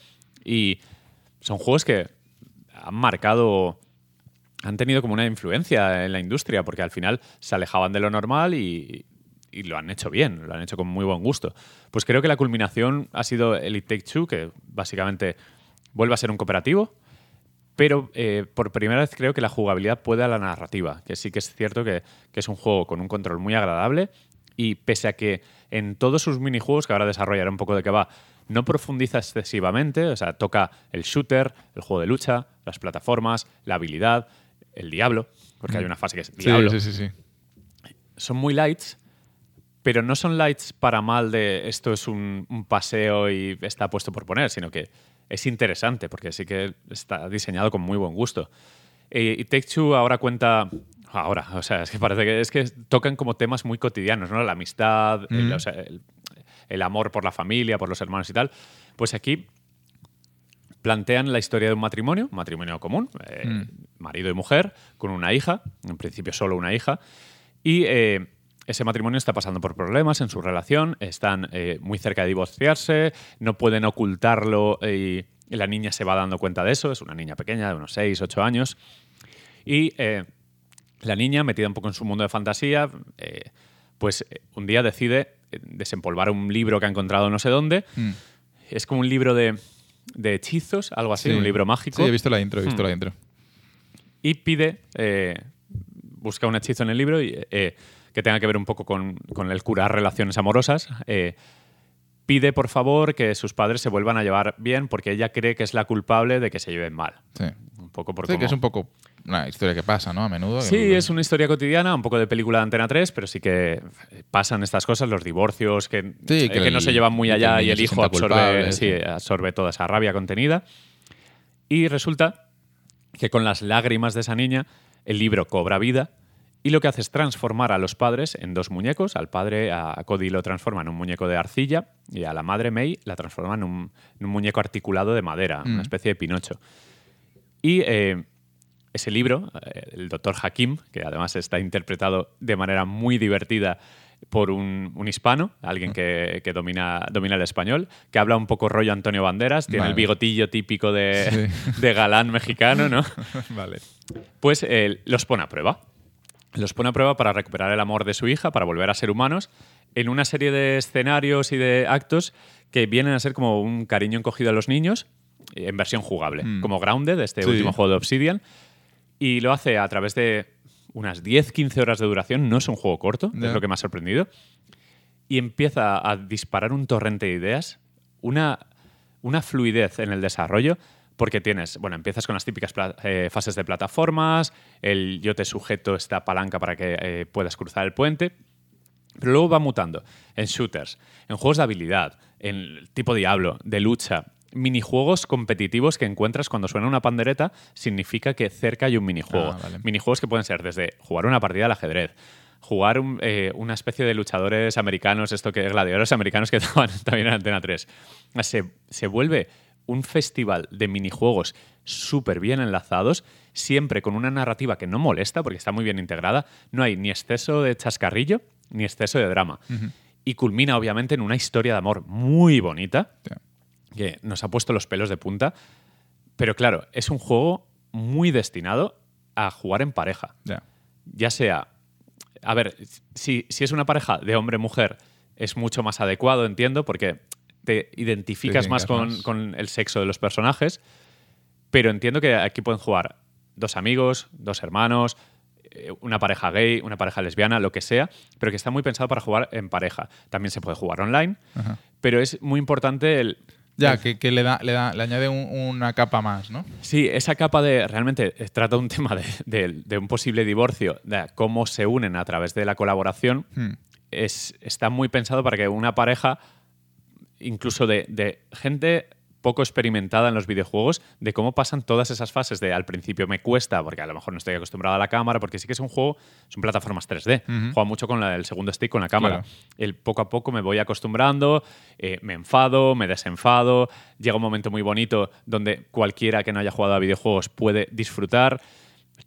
y son juegos que han marcado, han tenido como una influencia en la industria porque al final se alejaban de lo normal y, y lo han hecho bien, lo han hecho con muy buen gusto. Pues creo que la culminación ha sido el It Take Two, que básicamente vuelve a ser un cooperativo, pero eh, por primera vez creo que la jugabilidad puede a la narrativa, que sí que es cierto que, que es un juego con un control muy agradable y pese a que en todos sus minijuegos, que ahora desarrollaré un poco de qué va, no profundiza excesivamente, o sea, toca el shooter, el juego de lucha, las plataformas, la habilidad, el diablo, porque hay una fase que es Sí, diablo. sí, sí, sí. Son muy lights, pero no son lights para mal de esto es un, un paseo y está puesto por poner, sino que es interesante porque sí que está diseñado con muy buen gusto. Eh, y Take Two ahora cuenta. Ahora, o sea, es que parece que es que tocan como temas muy cotidianos, ¿no? La amistad, el, Mm. o sea, el- el amor por la familia, por los hermanos y tal. Pues aquí plantean la historia de un matrimonio, un matrimonio común, eh, Mm. marido y mujer, con una hija, en principio solo una hija, y eh, ese matrimonio está pasando por problemas en su relación, están eh, muy cerca de divorciarse, no pueden ocultarlo eh, y la niña se va dando cuenta de eso, es una niña pequeña de unos 6, 8 años, y eh, la niña, metida un poco en su mundo de fantasía, eh, pues eh, un día decide eh, desempolvar un libro que ha encontrado no sé dónde, Mm. es como un libro de, de hechizos, algo así, Sí. un libro mágico. Sí, he visto la intro, he visto Hmm. la intro. Y pide, eh, busca un hechizo en el libro y, que tenga que ver un poco con, con el curar relaciones amorosas. eh, pide, por favor, que sus padres se vuelvan a llevar bien porque ella cree que es la culpable de que se lleven mal. Sí. Un poco por Sí, cómo- que es un poco una historia que pasa, ¿no? A menudo. Sí, que- es una historia cotidiana, un poco de película de Antena 3, pero sí que pasan estas cosas, los divorcios, que, Sí, eh, que no se llevan muy allá y el hijo absorbe, culpable, sí, sí. absorbe toda esa rabia contenida. Y resulta que con las lágrimas de esa niña, el libro cobra vida Y lo que hace es transformar a los padres en dos muñecos. Al padre, a Cody, lo transforma en un muñeco de arcilla y a la madre May la transforma en un, en un muñeco articulado de madera, Mm. una especie de Pinocho. Y eh, ese libro, eh, el doctor Hakim, que además está interpretado de manera muy divertida por un, un hispano, alguien que, que domina, domina el español, que habla un poco rollo Antonio Banderas, tiene Vale. el bigotillo típico de, de galán mexicano, ¿no? vale. Pues eh, los pone a prueba. Los pone a prueba para recuperar el amor de su hija, para volver a ser humanos, en una serie de escenarios y de actos que vienen a ser como un cariño encogido a los niños eh, en versión jugable, como Grounded, este Sí. último juego de Obsidian. Y lo hace a través de unas 10-15 horas de duración, no es un juego corto, es lo que me ha sorprendido. Y empieza a disparar un torrente de ideas, una, una fluidez en el desarrollo, porque tienes, bueno, empiezas con las típicas eh, fases de plataformas, el yo te sujeto esta palanca para que eh, puedas cruzar el puente, pero luego va mutando en shooters, en juegos de habilidad, en tipo Diablo, de lucha, minijuegos competitivos que encuentras cuando suena una pandereta, significa que cerca hay un minijuego. Ah, vale. Minijuegos que pueden ser desde jugar una partida al ajedrez, jugar un- eh, una especie de luchadores americanos, esto que gladiadores americanos que estaban también en Antena 3. Se, se vuelve un festival de minijuegos súper bien enlazados, siempre con una narrativa que no molesta porque está muy bien integrada. No hay ni exceso de chascarrillo ni exceso de drama. Y culmina, obviamente, en una historia de amor muy bonita que nos ha puesto los pelos de punta. Pero claro, es un juego muy destinado a jugar en pareja. Ya. Ya sea. A ver, si, si es una pareja de hombre-mujer, es mucho más adecuado, entiendo, porque te identificas Te más con, más. con el sexo de los personajes. Pero entiendo que aquí pueden jugar dos amigos, dos hermanos, eh, una pareja gay, una pareja lesbiana, lo que sea, pero que está muy pensado para jugar en pareja. También se puede jugar online, Ajá. pero es muy importante el, Ya, que, que le, da, le, da, le añade un- una capa más, ¿no? Sí, esa capa de. Realmente eh, trata un tema de, de- de un posible divorcio, de cómo se unen a través de la colaboración. Hmm. Es, está muy pensado para que una pareja, incluso de, de gente poco experimentada en los videojuegos, de cómo pasan todas esas fases de al principio me cuesta, porque a lo mejor no estoy acostumbrado a la cámara, porque sí que es un juego, son plataformas 3D. Juega mucho con la- el segundo stick con la cámara. Claro. El poco a poco me voy acostumbrando, eh, me enfado, me desenfado, llega un momento muy bonito donde cualquiera que no haya jugado a videojuegos puede disfrutar.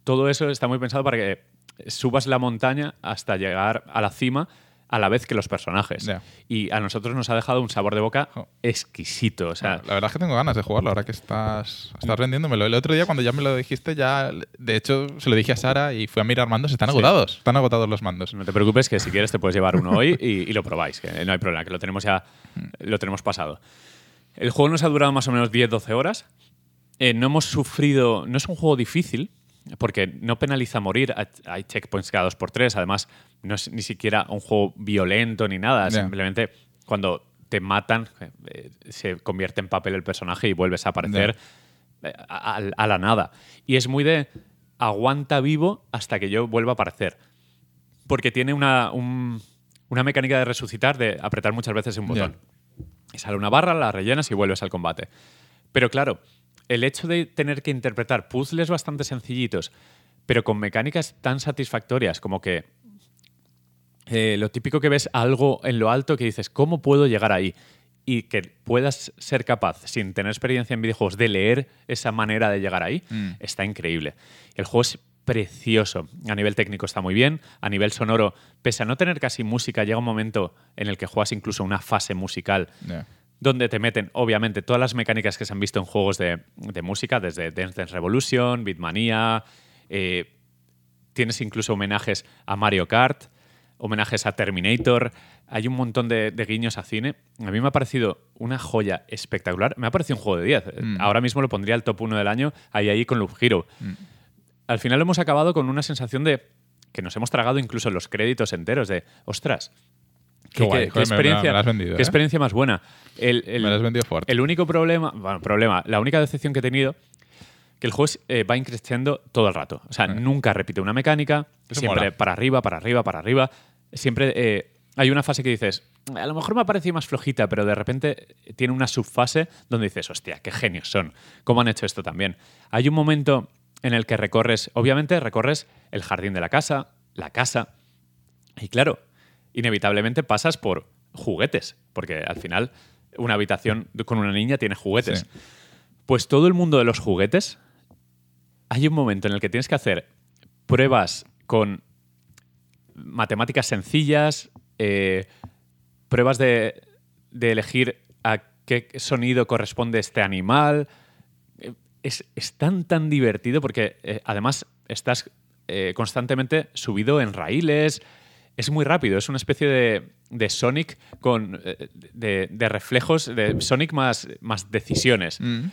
Todo eso está muy pensado para que subas la montaña hasta llegar a la cima a la vez que los personajes. Y a nosotros nos ha dejado un sabor de boca exquisito. O sea, la verdad es que tengo ganas de jugarlo ahora que estás, estás vendiéndomelo. El otro día, cuando ya me lo dijiste, ya. De hecho, se lo dije a Sara y fui a mirar mandos. Están agotados. Están agotados los mandos. no te preocupes que si quieres te puedes llevar uno hoy y, y lo probáis, que no hay problema, que lo tenemos ya lo tenemos pasado. El juego nos ha durado más o menos 10-12 horas. Eh, no hemos sufrido, no es un juego difícil, porque no penaliza morir, hay- checkpoints cada 2x3, además no es ni siquiera un juego violento ni nada, simplemente cuando te matan eh, se convierte en papel el personaje y vuelves a aparecer eh, a, a- a la nada. Y es muy de aguanta vivo hasta que yo vuelva a aparecer porque tiene una, un- una mecánica de resucitar, de apretar muchas veces un botón. Y sale una barra, la rellenas y vuelves al combate. Pero claro, el hecho de tener que interpretar puzzles bastante sencillitos, pero con mecánicas tan satisfactorias como que eh, lo típico que ves algo en lo alto que dices, ¿cómo puedo llegar ahí? Y que puedas ser capaz, sin tener experiencia en videojuegos, de leer esa manera de llegar ahí, Mm. está increíble. El juego es precioso. A nivel técnico está muy bien. A nivel sonoro, pese a no tener casi música, llega un momento en el que juegas incluso una fase musical. Donde te meten, obviamente, todas las mecánicas que se han visto en juegos de, de música, desde Dance Dance Revolution, Beatmania. eh, tienes incluso homenajes a Mario Kart, homenajes a Terminator. Hay un montón de, de guiños a cine. A mí me ha parecido una joya espectacular. Me ha parecido un juego de 10. Mm. Ahora mismo lo pondría al top 1 del año, ahí, ahí con Loop Hero. Al final hemos acabado con una sensación de que nos hemos tragado incluso los créditos enteros de, ostras, Qué guay, joder, me experiencia, la has vendido, qué ¿eh? experiencia más buena. El, el- Me lo has vendido fuerte. el único problema, bueno, problema, la única decepción que he tenido, que el juego eh, va increciendo todo el rato. O sea, nunca repite una mecánica, Eso siempre mola. para arriba, para arriba, para arriba. Siempre eh, hay una fase que dices, a lo mejor me ha parecido más flojita, pero de repente tiene una subfase donde dices, hostia, qué genios son. ¿Cómo han hecho esto también? Hay un momento en el que recorres, obviamente recorres el jardín de la casa, la casa. Y claro, inevitablemente pasas por juguetes, porque al final una habitación con una niña tiene juguetes. Sí. Pues todo el mundo de los juguetes, hay un momento en el que tienes que hacer pruebas con matemáticas sencillas, eh, pruebas de, de elegir a qué sonido corresponde este animal. Eh, Es, es tan, tan divertido porque eh, además estás eh, constantemente subido en raíles. Es muy rápido, es una especie de, de Sonic con eh, de, de reflejos, de Sonic más, más decisiones. Mm.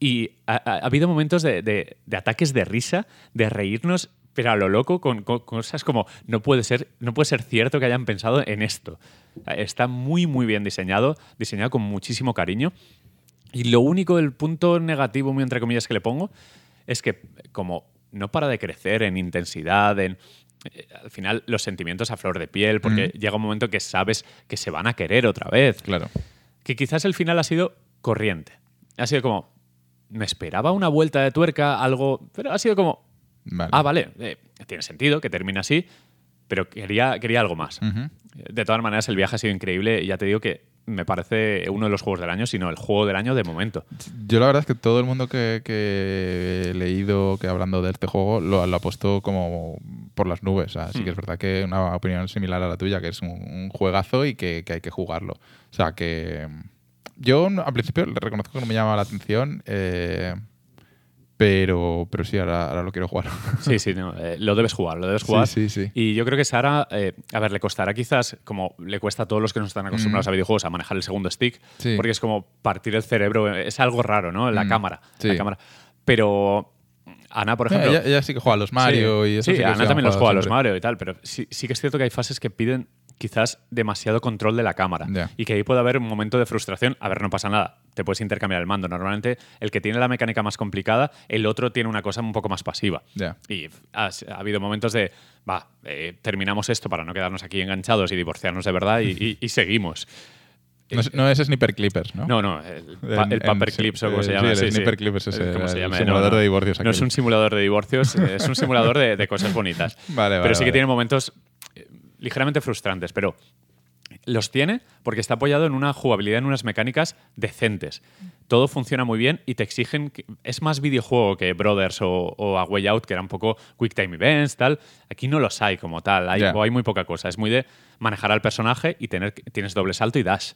Y ha, ha- ha habido momentos de, de- de ataques de risa, de reírnos, pero a lo loco, con, con cosas como no puede, ser, no puede ser cierto que hayan pensado en esto. Está muy, muy bien diseñado, diseñado con muchísimo cariño. Y lo único, el punto negativo, muy entre comillas, que le pongo, es que como no para de crecer en intensidad, en... eh, Al final, los sentimientos a flor de piel, porque llega un momento que sabes que se van a querer otra vez Claro. que quizás el final ha sido corriente. Ha sido como, me esperaba una vuelta de tuerca, algo, pero ha sido como, Vale. ah, vale, eh, tiene sentido que termine así, pero quería, quería algo más. De todas maneras, el viaje ha sido increíble y ya te digo que me parece uno de los juegos del año, sino el juego del año de momento. Yo la verdad es que todo el mundo que, que he leído que hablando de este juego lo, lo ha puesto como por las nubes. Así que es verdad que una opinión similar a la tuya, que es un, un juegazo y que, que hay que jugarlo. O sea que yo al principio le reconozco que no me llamaba la atención, eh, pero, pero sí, ahora, ahora lo quiero jugar. Sí, sí, no, eh, lo debes jugar, lo debes jugar. sí, sí. Y yo creo que Sara, eh, a ver, le costará quizás, como le cuesta a todos los que no están acostumbrados a videojuegos, a manejar el segundo stick, Mm. Porque es como partir el cerebro, eh, es algo raro, ¿no? La Mm, cámara. La cámara. Pero Ana, por ejemplo. ella, ella sí que juega a los Mario sí, y eso. Sí, sí Ana también los juega a los. Mario y tal, pero sí, sí que es cierto que hay fases que piden quizás demasiado control de la cámara y que ahí puede haber un momento de frustración. A ver, no pasa nada, te puedes intercambiar el mando. Normalmente el que tiene la mecánica más complicada, el otro tiene una cosa un poco más pasiva. Y ha, ha habido momentos de, va, eh, terminamos esto para no quedarnos aquí enganchados y divorciarnos de verdad y, y- y seguimos. No, es- no es Sniper Clippers, ¿no? No, no, el, pa- el en- Paper Clips o como eh, se sí, llama. el Sniper Clips es Eh, el- ¿cómo se simulador de divorcios No es aquel. un simulador de divorcios, eh, es un simulador de, de cosas bonitas. Vale, vale, Pero sí que vale. tiene momentos eh, ligeramente frustrantes, pero los tiene porque está apoyado en una jugabilidad, en unas mecánicas decentes. Todo funciona muy bien y te exigen. que- es más videojuego que Brothers o, o A Way Out, que era un poco Quick Time Events, tal. Aquí no los hay como tal, hay, hay muy poca cosa. Es muy de manejar al personaje y tener, tienes doble salto y dash.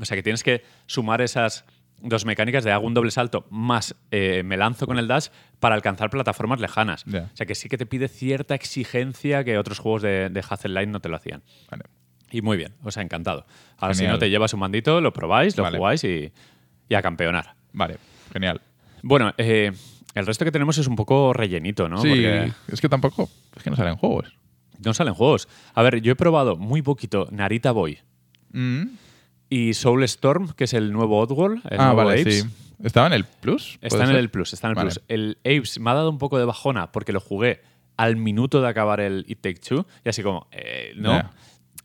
O sea que tienes que sumar esas dos mecánicas de hago un doble salto más eh, me lanzo con el dash para alcanzar plataformas lejanas. O sea que sí que te pide cierta exigencia que otros juegos de, de Hazel Light no te lo hacían. Vale. Y muy bien, os ha encantado. Ahora si no te llevas un mandito, lo probáis, lo Vale. jugáis y, y a campeonar. Vale, genial. Bueno, eh, el resto que tenemos es un poco rellenito, ¿no? sí, Porque es que tampoco. Es que no salen juegos. no salen juegos. A ver, yo he probado muy poquito Narita Boy Mm. Y Soul Storm, que es el nuevo Oddworld, el Ah, nuevo vale, Apes. sí. ¿Estaba en el Plus? Está ¿Puede en ser? el Plus, está en el Vale. Plus. El Apes me ha dado un poco de bajona porque lo jugué al minuto de acabar el It Take Two y así como, eh, no,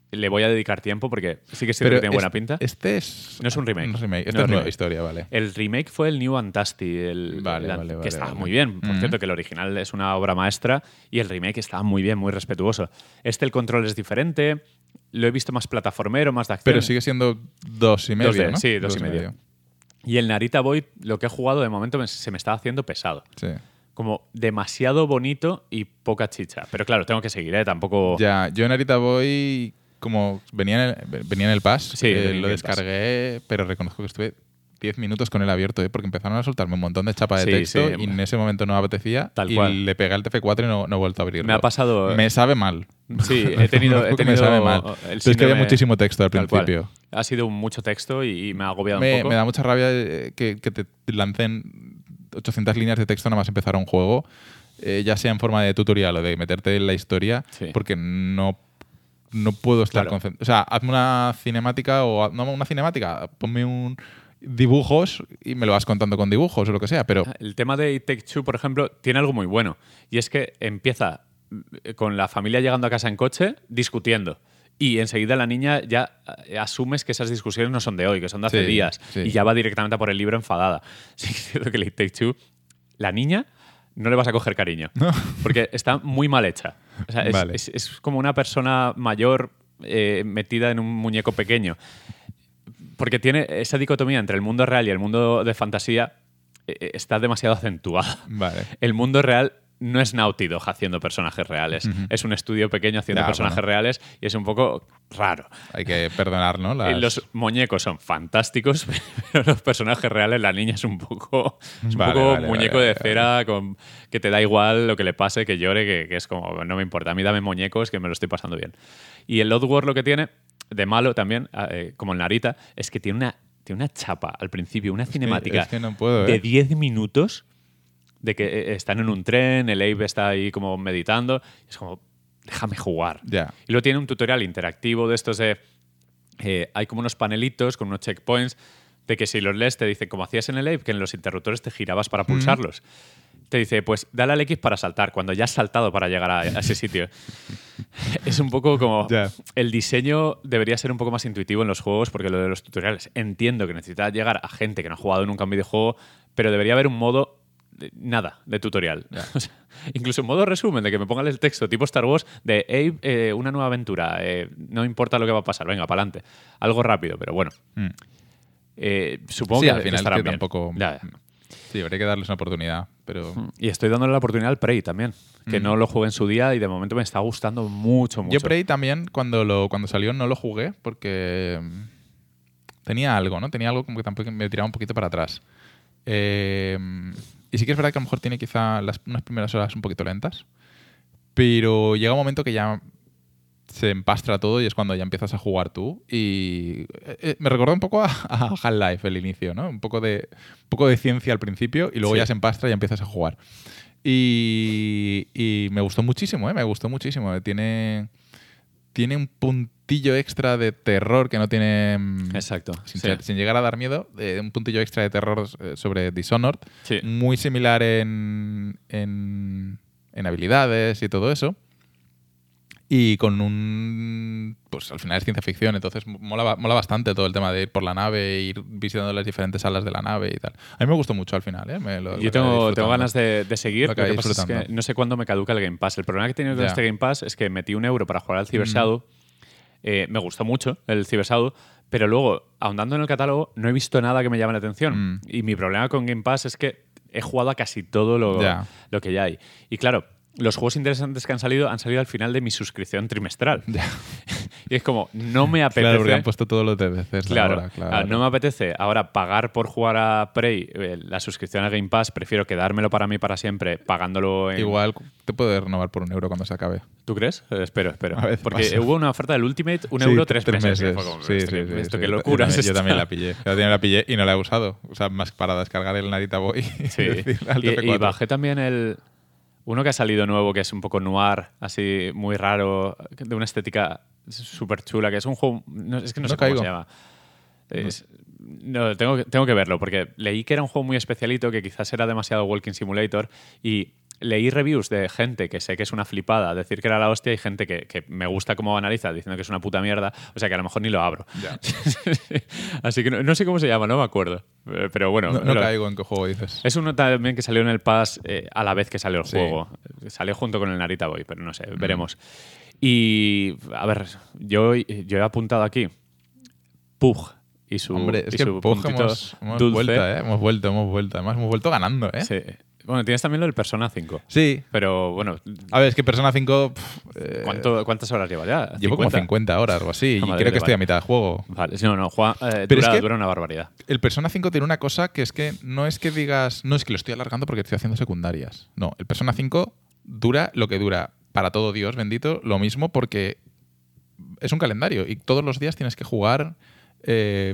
le voy a dedicar tiempo porque sí que cierto que tiene buena pinta. Este es. No es un remake. No es. No es es nueva remake. historia, vale. El remake fue el New Antasti, el, Vale, el- vale, que estaba muy bien. Por Mm. cierto, que el original es una obra maestra y el remake está muy bien, muy respetuoso. Este, el control es diferente, lo he visto más plataformero, más de acción. Pero sigue siendo dos y medio, 2D, ¿no? sí, dos y medio. Y el Narita Boy, lo que he jugado de momento me- se me está haciendo pesado. Sí. Como demasiado bonito y poca chicha. Pero claro, tengo que seguir, ¿eh? Tampoco. Ya, yo en Arita Boy, como venía en el, venía en el Pass, Sí, eh, lo Pass. descargué, pero reconozco que estuve 10 minutos con él abierto, ¿eh? porque empezaron a soltarme un montón de chapa de Sí, texto sí. y en ese momento no me apetecía Tal y cual. le pegué al TF4 y no, no he vuelto a abrirlo. Me ha pasado- Me sabe mal. Sí, he tenido. he tenido me sabe mal. el Pero es que había síndrome- muchísimo texto al principio. Ha sido mucho texto y, y me ha agobiado un Me, poco. me da mucha rabia eh, que, que te lancen 800 líneas de texto nada más empezar un juego, eh, ya sea en forma de tutorial o de meterte en la historia, Sí. porque no, no puedo estar Claro. concentrado. O sea, hazme una cinemática o no una cinemática, ponme un dibujos y me lo vas contando con dibujos o lo que sea, pero El tema de It Take Two, por ejemplo, tiene algo muy bueno. Y es que empieza eh, con la familia llegando a casa en coche discutiendo. Y enseguida la niña ya eh, asumes que esas discusiones no son de hoy, que son de hace Sí, días. sí. Y ya va directamente a por el libro enfadada. Sí es cierto que It Take Two, la niña no le vas a coger cariño. Porque está muy mal hecha. O sea, es, Vale. es- es como una persona mayor eh, metida en un muñeco pequeño. Porque tiene esa dicotomía entre el mundo real y el mundo de fantasía eh, está demasiado acentuada. Vale. El mundo real no es Naughty Dog haciendo personajes reales. Es un estudio pequeño haciendo personajes bueno. reales y es un poco raro. Hay que perdonar, ¿no? Las- Eh, Los muñecos son fantásticos, pero los personajes reales, la niña es un poco, es un Vale, poco vale, muñeco vale, de cera con, que te da igual lo que le pase, que llore, que, que es como, no me importa. A mí dame muñecos que me lo estoy pasando bien. Y el Oddworld lo que tiene, de malo también, eh, como en Narita, es que tiene una, tiene una chapa al principio, una cinemática es que no puedo, de ¿eh? 10 minutos de que eh, están en un tren, el Abe está ahí como meditando, es como, déjame jugar. Ya. Y luego tiene un tutorial interactivo de estos de. eh, hay como unos panelitos con unos checkpoints de que si los lees te dice, como hacías en el Ape, que en los interruptores te girabas para pulsarlos. Te dice, pues dale al X para saltar, cuando ya has saltado para llegar a, a ese sitio. es un poco como. El diseño debería ser un poco más intuitivo en los juegos, porque lo de los tutoriales entiendo que necesita llegar a gente que no ha jugado nunca un videojuego, pero debería haber un modo. Nada de tutorial. O sea, incluso un modo resumen de que me pongan el texto tipo Star Wars de Abe, eh, una nueva aventura. eh, no importa lo que va a pasar, venga, para adelante. Algo rápido, pero bueno. Mm. Eh, supongo Sí, que al final que bien. tampoco. Ya, ya. Sí, habría que darles una oportunidad, pero. Y estoy dándole la oportunidad al Prey también, que Mm. no lo jugué en su día y de momento me está gustando mucho, mucho. Yo Prey también, cuando, lo, cuando salió, no lo jugué porque mm, tenía algo, ¿no? Tenía algo como que tampoco me tiraba un poquito para atrás. Eh, y sí que es verdad que a lo mejor tiene quizá las, unas primeras horas un poquito lentas, pero llega un momento que ya se empastra todo y es cuando ya empiezas a jugar tú. Y eh, eh, me recordó un poco a, a Half-Life el inicio, ¿no? Un poco de, un poco de ciencia al principio y luego Sí. ya se empastra y empiezas a jugar. Y, y me gustó muchísimo, ¿eh? Me gustó muchísimo. Tiene, tiene un puntillo extra de terror que no tiene... mm, Exacto. Sin, sí. ser- sin llegar a dar miedo, eh, un puntillo extra de terror sobre Dishonored, Sí. muy similar en, en, en habilidades y todo eso. Y con un. Pues al final es ciencia ficción, entonces mola, mola bastante todo el tema de ir por la nave, ir visitando las diferentes salas de la nave y tal. A mí me gustó mucho al final, ¿eh? Me lo- lo Yo tengo, tengo ganas de, de seguir. Lo Lo que acabé pasa es que no sé cuándo me caduca el Game Pass. El problema que he tenido con este Game Pass es que metí un euro para jugar al Cyber Shadow. Eh, me gustó mucho el Cyber Shadow, pero luego, ahondando en el catálogo, no he visto nada que me llame la atención. Mm. Y mi problema con Game Pass es que he jugado a casi todo lo, lo que ya hay. Y claro, los juegos interesantes que han salido han salido al final de mi suscripción trimestral. Y es como, no me apetece. Claro, porque han puesto todos los DLCs Claro, ahora, claro. ah, no me apetece ahora pagar por jugar a Prey eh, la suscripción a Game Pass, prefiero quedármelo para mí para siempre pagándolo en... Igual te puede renovar por un euro cuando se acabe. ¿Tú crees? Eh, espero, espero. Porque pasa. hubo una oferta del Ultimate, un Sí, euro, tres, meses. que fue como, Sí, esto sí, esto sí. qué Yo locura también- es Yo también la pillé. Yo también la pillé y no la he usado. O sea, más para descargar el Narita Boy. y Sí. y, y TF4. bajé también el... Uno que ha salido nuevo, que es un poco noir, así muy raro, de una estética súper chula, que es un juego... no, es que no, No sé caigo. cómo se llama. Es- no, tengo, que- tengo que verlo, porque leí que era un juego muy especialito, que quizás era demasiado Walking Simulator, y leí reviews de gente que sé que es una flipada, decir que era la hostia, y gente que, que me gusta cómo analiza, diciendo que es una puta mierda, o sea que a lo mejor ni lo abro. Ya. Así que no, no sé cómo se llama, no me acuerdo. Eh, Pero bueno, No, no lo- caigo en qué juego dices. es uno también que salió en el Pass eh, a la vez que salió el Sí. juego. Salió junto con el Narita Boy, pero no sé, Mm. veremos. Y, a ver, yo, yo he apuntado aquí Pug y su, Hombre, es y que su puntito hemos, hemos dulce. ¿eh? Hemos vuelto, hemos vuelto. Además, hemos vuelto ganando, ¿eh? Sí. Bueno, tienes también lo del Persona 5. Sí. Pero bueno, A ver, es que Persona 5... pff, eh, ¿cuánto- ¿cuántas horas llevas ya? Llevo como 50 horas o algo así. Y Madre creo que estoy a mitad de juego. Vale, no, no, Juan, eh, Pero es dura, que- dura una barbaridad. El Persona 5 tiene una cosa que es que no es que digas, no es que lo estoy alargando porque estoy haciendo secundarias. No, el Persona 5 dura lo que dura. Para todo Dios bendito, lo mismo porque es un calendario y todos los días tienes que jugar eh,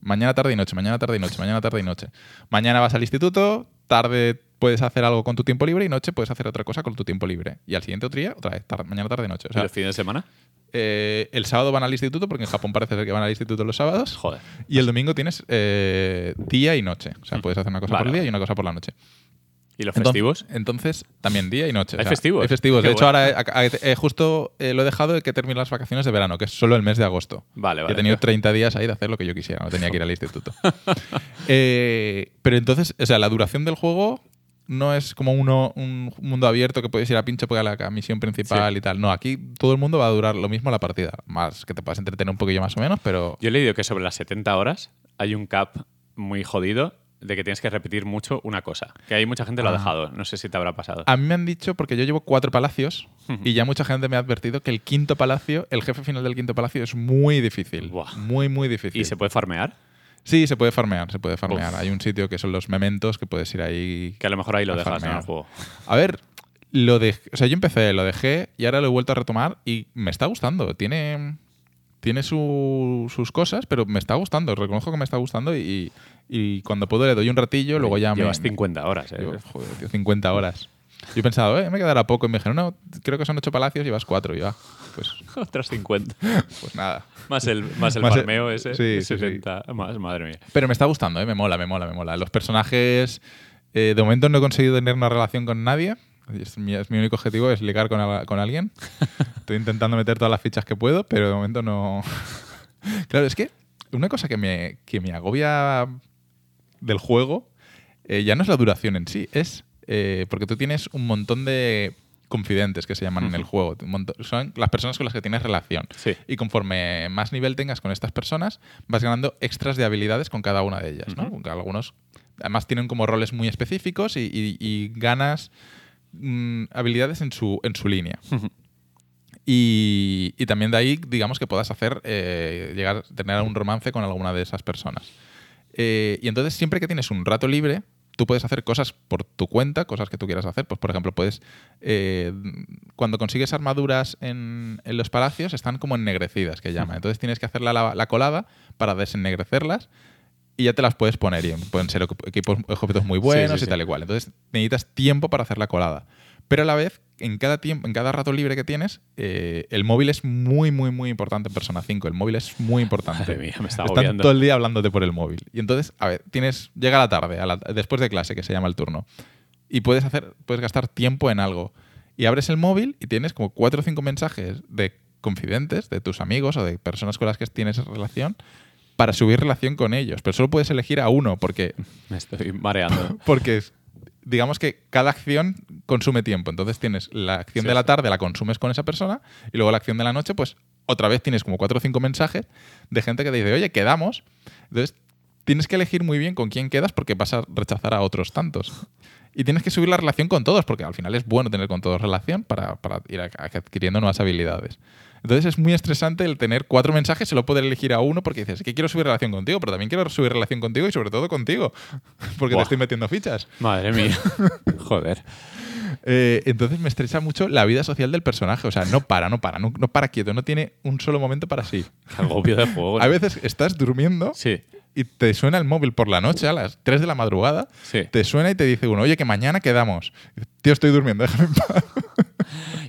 mañana, tarde y noche, mañana, tarde y noche, mañana, tarde y noche. Mañana vas al instituto, tarde puedes hacer algo con tu tiempo libre y noche puedes hacer otra cosa con tu tiempo libre. Y al siguiente otro día, otra vez, tar- mañana, tarde y noche. O ¿Y sea, los fines de semana? eh, el sábado van al instituto porque en Japón parece ser que van al instituto los sábados. Joder. Y el domingo tienes eh, día y noche. O sea, puedes hacer una cosa Vale, por el día y una cosa por la noche. ¿Y los festivos? Entonces, también día y noche. ¿Hay festivos? Hay festivos. Qué De hecho, bueno. ahora eh, eh, justo eh, lo he dejado de que termine las vacaciones de verano, que es solo el mes de agosto. Vale, vale. He tenido 30 días ahí de hacer lo que yo quisiera, no tenía que ir al instituto. Eh, pero entonces, o sea, la duración del juego no es como uno, un mundo abierto que puedes ir a pincho para la misión principal y tal. No, aquí todo el mundo va a durar lo mismo la partida. Más que te puedas entretener un poquillo más o menos, pero. Yo he leído que sobre las 70 horas hay un cap muy jodido de que tienes que repetir mucho una cosa. Que hay mucha gente lo ha Ah. dejado. No sé si te habrá pasado. A mí me han dicho, porque yo llevo cuatro palacios, y ya mucha gente me ha advertido que el quinto palacio, el jefe final del quinto palacio es muy difícil. Buah. Muy, muy difícil. ¿Y se puede farmear? Sí, se puede farmear, se puede farmear. Uf. Hay un sitio que son los mementos que puedes ir ahí. Que a lo mejor ahí lo dejas en el juego. A ver, lo de, o sea, yo empecé, lo dejé y ahora lo he vuelto a retomar y me está gustando. Tiene, tiene su- sus cosas, pero me está gustando. Reconozco que me está gustando y, y cuando puedo le doy un ratillo, luego ya me. Llevas 50 horas, ¿eh? Yo, joder, tío, 50 horas. Yo he pensado, eh, me quedará poco. Y me dijeron, no, creo que son 8 palacios y llevas 4. Y yo, ah, pues, Otras 50. pues nada. Más el, más el Más el- ese. sí, sí, sí. 60 más, madre mía. Pero me está gustando, ¿eh? me mola, me mola, me mola. Los personajes, eh, de momento no he conseguido tener una relación con nadie. Es mi, es mi único objetivo, es ligar con, al- con alguien. Estoy intentando meter todas las fichas que puedo, pero de momento no... claro, es que una cosa que me, que me agobia del juego eh, ya no es la duración en sí, es eh, porque tú tienes un montón de confidentes que se llaman en el juego. Son las personas con las que tienes relación. Sí. Y conforme más nivel tengas con estas personas, vas ganando extras de habilidades con cada una de ellas. ¿no? Ujú. Porque Algunos, además, tienen como roles muy específicos y, y- y ganas mm, habilidades en su, en su línea. Y, y también de ahí, digamos que puedas hacer, eh, llegar, tener un romance con alguna de esas personas. Eh, y entonces, siempre que tienes un rato libre, tú puedes hacer cosas por tu cuenta, cosas que tú quieras hacer. Pues, por ejemplo, puedes. eh, cuando consigues armaduras en, en los palacios, están como ennegrecidas, que llaman. Entonces, tienes que hacer la, la- la colada para desennegrecerlas y ya te las puedes poner. Y pueden ser equip- equipos, objetos muy buenos sí, y sí. tal y cual. Entonces, necesitas tiempo para hacer la colada. Pero a la vez, en cada tiempo, en cada rato libre que tienes, eh, el móvil es muy, muy, muy importante en Persona 5. El móvil es muy importante. Madre mía, me está Están todo el día hablándote por el móvil. Y entonces, a ver, tienes. Llega la tarde, a la- después de clase, que se llama el turno. Y puedes hacer. Puedes gastar tiempo en algo. Y abres el móvil y tienes como cuatro o cinco mensajes de confidentes, de tus amigos o de personas con las que tienes relación, para subir relación con ellos. Pero solo puedes elegir a uno, porque Me estoy mareando. porque es- digamos que cada acción consume tiempo. Entonces tienes la acción Sí, de la tarde, la consumes con esa persona, y luego la acción de la noche, pues otra vez tienes como cuatro o cinco mensajes de gente que te dice, oye, quedamos. Entonces tienes que elegir muy bien con quién quedas porque vas a rechazar a otros tantos. Y tienes que subir la relación con todos, porque al final es bueno tener con todos relación para, para ir adquiriendo nuevas habilidades. Entonces es muy estresante el tener cuatro mensajes, solo poder elegir a uno porque dices, que quiero subir relación contigo, pero también quiero subir relación contigo y sobre todo contigo, porque Buah. te estoy metiendo fichas. Madre mía. Joder. Eh, entonces me estresa mucho la vida social del personaje. O sea, no para, no para, no, no para quieto, no tiene un solo momento para sí. Qué agobio de juego. ¿no? A veces estás durmiendo Sí. y te suena el móvil por la noche a las 3 de la madrugada. Sí. Te suena y te dice uno, oye, que mañana quedamos. Tío, estoy durmiendo, déjame en paz.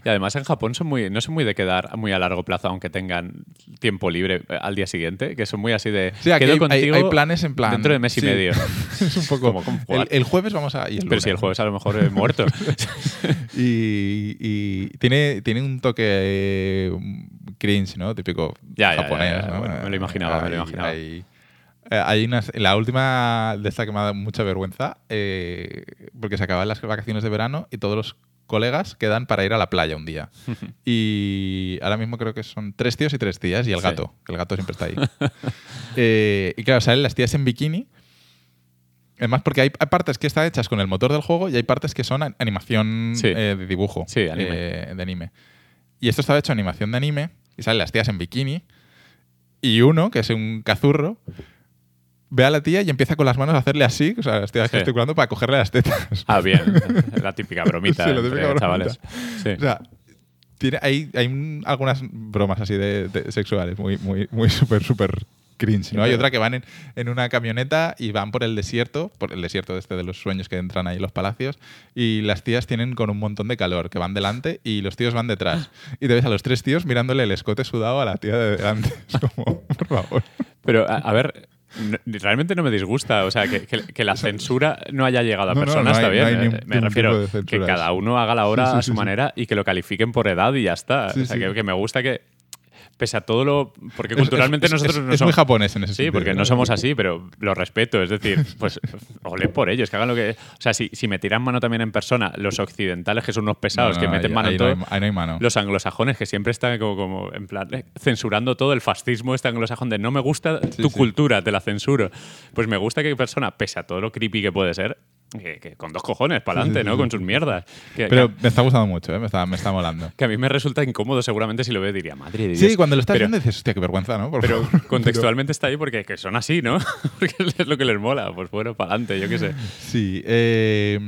Y además en Japón son muy, no son muy de quedar muy a largo plazo, aunque tengan tiempo libre eh, al día siguiente, que son muy así de. Sí, "Quedo hay, contigo hay planes en plan. Dentro de mes y medio. es un poco. Como, ¿cómo el, jueves vamos a. y el Pero si el jueves a lo mejor he muerto. Y, y tiene, tiene un toque eh, cringe, ¿no? Típico Ya, ya, ya, japonés, ya. ¿no? Bueno, me lo imaginaba, me lo imaginaba. Hay, eh, hay unas, la última de esta que me ha dado mucha vergüenza, eh, porque se acaban las vacaciones de verano y todos los colegas quedan para ir a la playa un día. y ahora mismo creo que son tres tíos y tres tías y el Sí. gato, que el gato siempre está ahí. Eh, y claro, salen las tías en bikini. Además, porque hay, partes que están hechas con el motor del juego y hay partes que son animación Sí. eh, de dibujo. Sí, anime. eh, de anime. Y esto estaba hecho animación de anime y salen las tías en bikini y uno, que es un cazurro, ve a la tía y empieza con las manos a hacerle así, o sea, estoy Sí. gesticulando para cogerle las tetas. ah, bien. La típica bromita Sí, la típica bromita. chavales. Sí. O sea, tiene, hay, hay un- algunas bromas así de, de sexuales, muy, muy, muy súper, súper cringe. ¿no? Hay otra que van en, en una camioneta y van por el desierto, por el desierto este de los sueños que entran ahí en los palacios, y las tías tienen con un montón de calor, que van delante y los tíos van detrás. Y te ves a los tres tíos mirándole el escote sudado a la tía de delante. Es como, por favor. Pero, a, a ver, no- realmente no me disgusta. O sea, que, que- que la censura no haya llegado a No, personas no está bien. hay Eh, me refiero que cada uno haga la hora Sí, sí, a su sí. manera y que lo califiquen por edad y ya está. O sea, que me gusta que. Pese a todo lo. Porque culturalmente es, es- nosotros es- no es somos. muy japonés en ese Sí, sentido. porque no somos así, pero lo respeto. Es decir, pues olé por ellos, que hagan lo que. O sea, si, si me tiran mano también en persona, los occidentales, que son unos pesados, No, que meten ahí- mano en no todo. hay- ahí no hay mano. Los anglosajones, que siempre están como, como en plan eh, censurando todo, el fascismo este anglosajón de no me gusta tu sí. cultura, te la censuro. Pues me gusta que persona, pese a todo lo creepy que puede ser, que, que con dos cojones para adelante, ¿no? Con sus mierdas. Que, Pero que- me está gustando mucho, ¿eh? me, está, me está molando. que a mí me resulta incómodo seguramente si lo veo diría, madre de Dios. Sí, cuando lo estás pero, viendo dices, hostia, qué vergüenza, ¿no? Por Pero favor. contextualmente está ahí porque que son así, ¿no? porque es lo que les mola. Pues bueno, para adelante, yo qué sé. Sí. eh,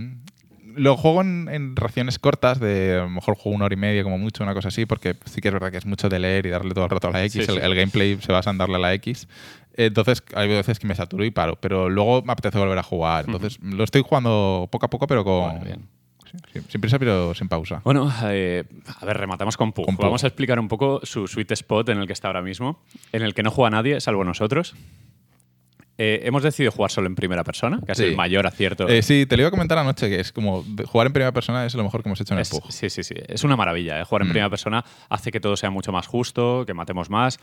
lo juego en, en raciones cortas, de a lo mejor juego una hora y media como mucho, una cosa así, porque sí que es verdad que es mucho de leer y darle todo el rato a la X. Sí, el, sí. el gameplay se basa en darle a la X. Entonces hay veces que me saturo y paro, pero luego me apetece volver a jugar. Entonces lo estoy jugando poco a poco, pero con... Bueno, bien. sí, sin prisa, pero sin pausa. Bueno, eh, a ver, rematamos con Pug. Con Pug. Vamos a explicar un poco su sweet spot en el que está ahora mismo, en el que no juega nadie, salvo nosotros. Eh, hemos decidido jugar solo en primera persona, que es Sí. el mayor acierto. Eh, sí, te lo iba a comentar anoche, que es como jugar en primera persona es lo mejor que hemos hecho en Es- el Pug. sí, sí, sí. Es una maravilla. ¿eh? Jugar en Mm. primera persona hace que todo sea mucho más justo, que matemos más.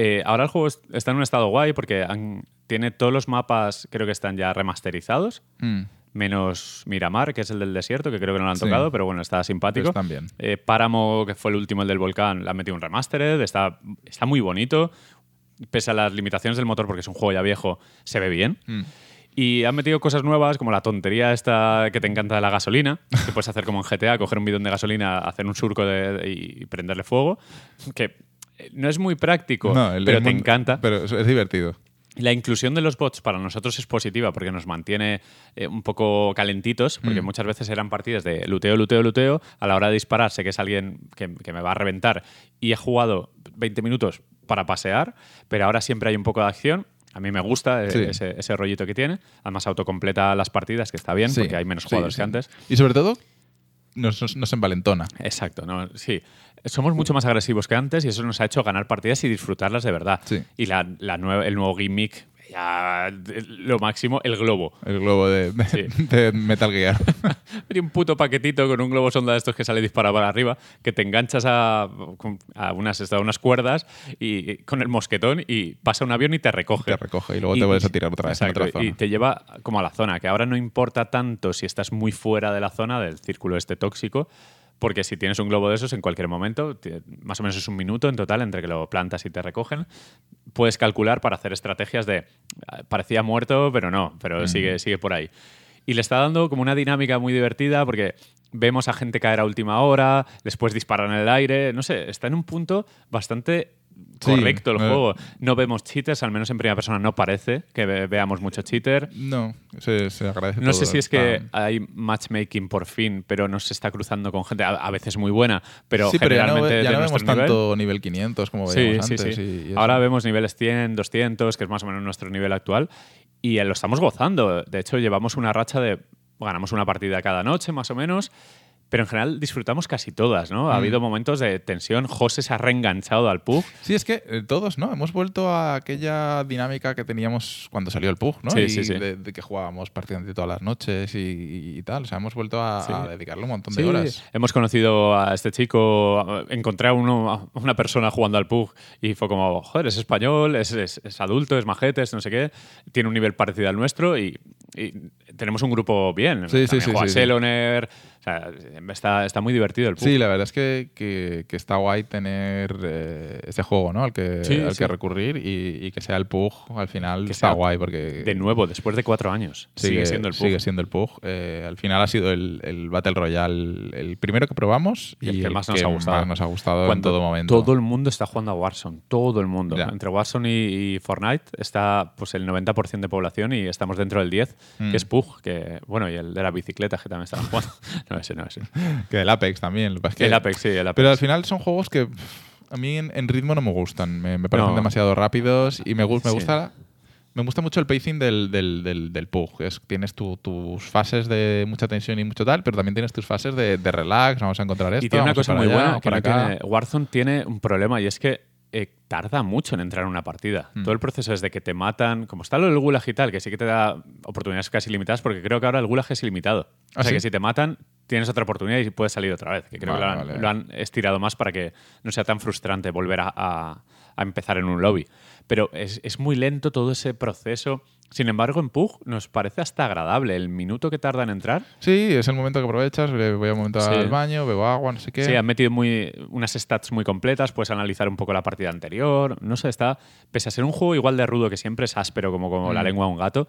Eh, ahora el juego es- está en un estado guay porque han- tiene todos los mapas, creo que están ya remasterizados, Mm. menos Miramar, que es el del desierto, que creo que no lo han Sí. tocado, pero bueno, está simpático. Bien. Eh, Páramo, que fue el último, el del volcán, le han metido un remastered, está, está muy bonito. Pese a las limitaciones del motor, porque es un juego ya viejo, se ve bien. Mm. Y han metido cosas nuevas, como la tontería esta que te encanta de la gasolina, que puedes hacer como en GTA, coger un bidón de gasolina, hacer un surco de- y prenderle fuego, que no es muy práctico, No, el- pero el te mundo- encanta. Pero es, divertido. La inclusión de los bots para nosotros es positiva porque nos mantiene eh, un poco calentitos, porque Mm. muchas veces eran partidas de luteo, luteo, luteo. A la hora de disparar sé que es alguien que, que me va a reventar y he jugado 20 minutos para pasear, pero ahora siempre hay un poco de acción. A mí me gusta eh, Sí. ese, ese rollito que tiene. Además autocompleta las partidas, que está bien, Sí, porque hay menos jugadores sí. que antes. Y sobre todo, nos, nos, envalentona. Exacto, ¿no? sí. Somos mucho más agresivos que antes y eso nos ha hecho ganar partidas y disfrutarlas de verdad. Sí. Y la, la nueva- el nuevo gimmick, ya lo máximo, el globo. El globo de, de- Sí. de Metal Gear. Hay un puto paquetito con un globo sonda de estos que sale disparado para arriba, que te enganchas a, a unas, a unas cuerdas y, con el mosquetón y pasa un avión y te recoge. Te recoge y luego te vuelves a tirar otra vez en Exacto, otra Y zona. te lleva como a la zona, que ahora no importa tanto si estás muy fuera de la zona del círculo este tóxico, porque si tienes un globo de esos en cualquier momento, más o menos es un minuto en total entre que lo plantas y te recogen, puedes calcular para hacer estrategias de ah, parecía muerto, pero no, pero sigue, sigue por ahí. Y le está dando como una dinámica muy divertida porque vemos a gente caer a última hora, después disparan en el aire, no sé, está en un punto bastante Sí, correcto el juego. No vemos cheaters, al menos en primera persona no parece que ve- veamos mucho cheater. No, se, se agradece No todo, sé si es que hay matchmaking por fin, pero no se está cruzando con gente a, a veces muy buena, pero sí, pero ya no, generalmente ve- ya no nuestro vemos nivel. tanto nivel 500 como veíamos sí, antes. y- y. Ahora vemos niveles 100, 200, que es más o menos nuestro nivel actual, y lo estamos gozando. De hecho, llevamos una racha de. Ganamos una partida cada noche, más o menos. Pero en general disfrutamos casi todas, ¿no? Ha Mm. habido momentos de tensión. José se ha reenganchado al pug. Sí, es que eh, todos, ¿no? Hemos vuelto a aquella dinámica que teníamos cuando salió el PUG, ¿no? Sí, y sí, sí. De, de que jugábamos prácticamente todas las noches y, y tal. O sea, hemos vuelto a, a dedicarle un montón de horas. hemos conocido a este chico, encontré a, uno, a una persona jugando al PUG y fue como, joder, es español, es, es- es adulto, es majete, es no sé qué, tiene un nivel parecido al nuestro y, y tenemos un grupo bien. Sí, sí, También sí, sí. Seloner, está, está muy divertido el PUG. Sí, la verdad es que, que- que está guay tener eh, ese juego, ¿no? Al que, Sí, al sí. que recurrir y, y que sea el PUG al final Que está sea guay porque De nuevo, después de cuatro años, sigue, siendo el PUG. Sigue siendo el PUG. Eh, al final ha sido el, el Battle Royale el primero que probamos Y el que más nos ha gustado. más nos ha gustado en Cuando todo momento. Todo el mundo está jugando a Warzone, todo el mundo. Ya. Entre Warzone y, y Fortnite está pues el 90% de población y estamos dentro del 10, Mm. que es PUG, que bueno, y el de la bicicleta que también estaba jugando. no, ese no, ese. Que el Apex también. lo que pasa es que- El Apex, sí, el Apex. Pero al final son juegos que a mí en, en ritmo no me gustan. Me, me parecen No. demasiado rápidos y me, gu- me Sí. gusta. Me gusta mucho el pacing del, del, del, del PUG. Es, tienes tu- tus fases de mucha tensión y mucho tal, pero también tienes tus fases de, de relax, vamos a encontrar esto. y tiene una cosa muy allá, buena, que no tiene- Warzone tiene un problema y es que eh, tarda mucho en entrar en una partida. Mm. Todo el proceso desde que te matan, como está lo del gulag y tal, que sí que te da oportunidades casi limitadas, porque creo que ahora el gulag es ilimitado. ¿Ah, o sea sí? que si te matan, tienes otra oportunidad y puedes salir otra vez. Que creo Vale, que lo han, vale. lo han estirado más para que no sea tan frustrante volver a, a- a empezar en un lobby. Pero es, es muy lento todo ese proceso. Sin embargo, en Pug nos parece hasta agradable. El minuto que tarda en entrar. Sí, es el momento que aprovechas, voy un momento Sí. al baño, bebo agua, no sé qué. Sí, han metido muy, unas stats muy completas, puedes analizar un poco la partida anterior. No sé, está. Pese a ser un juego igual de rudo que siempre es áspero como, como la Mm. lengua de un gato,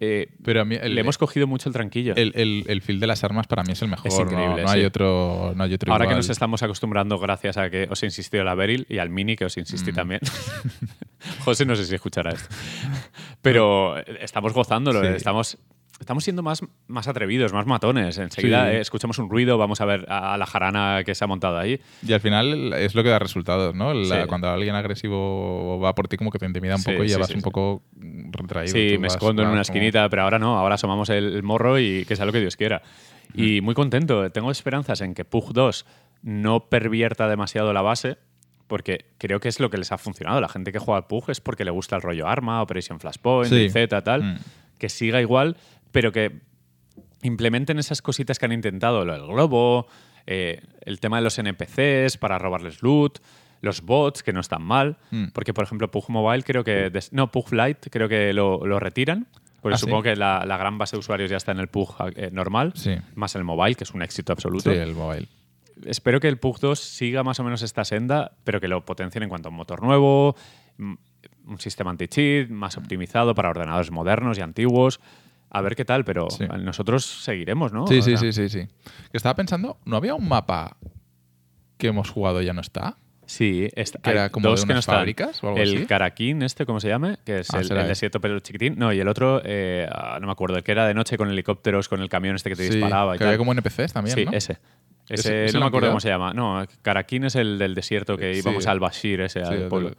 eh, Pero a mí el, le hemos cogido mucho el tranquillo. el, el, el feel de las armas para mí es el mejor. Es increíble, no, hay sí. otro, no hay otro Ahora que nos estamos acostumbrando gracias a que os he insistido la Beryl y al Mini que os insistí Mm. también. José no sé si escuchará esto. Pero estamos gozándolo, Sí. estamos, estamos siendo más, más atrevidos, más matones. Enseguida Sí. eh, escuchamos un ruido, vamos a ver a, la jarana que se ha montado ahí. Y al final es lo que da resultados, ¿no? La- Sí. Cuando alguien agresivo va por ti, como que te intimida un Sí, poco y ya vas un poco retraído. Sí, me escondo en una como- esquinita, pero ahora no, ahora asomamos el, morro y que sea lo que Dios quiera. Y muy contento, tengo esperanzas en que Pug 2 no pervierta demasiado la base, porque creo que es lo que les ha funcionado. La gente que juega al Pug es porque le gusta el rollo arma, Operation Flashpoint. Z, tal, Mm. que siga igual, pero que implementen esas cositas que han intentado, lo del globo, eh, el tema de los NPCs para robarles loot, los bots, que no están mal, Mm. porque por ejemplo Pug Mobile creo que, no, Pug Lite creo que lo, lo retiran, porque Ah, ¿sí? supongo que la, la gran base de usuarios ya está en el Pug eh, normal, Sí. más el mobile, que es un éxito absoluto. Sí, el mobile. Espero que el Pug 2 siga más o menos esta senda, pero que lo potencien en cuanto a un motor nuevo, mm, un sistema anti-cheat más optimizado para ordenadores modernos y antiguos. A ver qué tal, pero Sí. nosotros seguiremos, ¿no? Sí, O sí, sea, sí, sí, sí. Que estaba pensando, ¿no había un mapa que hemos jugado y ya no está? Sí, está- Que era como dos de que no están. fábricas o algo el así. Caraquín, este, ¿cómo se llama? Que es Ah, el, desierto pero chiquitín. No, y el otro, eh, ah, no me acuerdo, el que era de noche con helicópteros, con el camión este que te Sí, disparaba y que tal. había como NPCs también, sí, ¿no? ese. Ese, no me acuerdo cómo se llama. No, Caraquín es el del desierto que Sí. íbamos al Bashir, ese, al pueblo.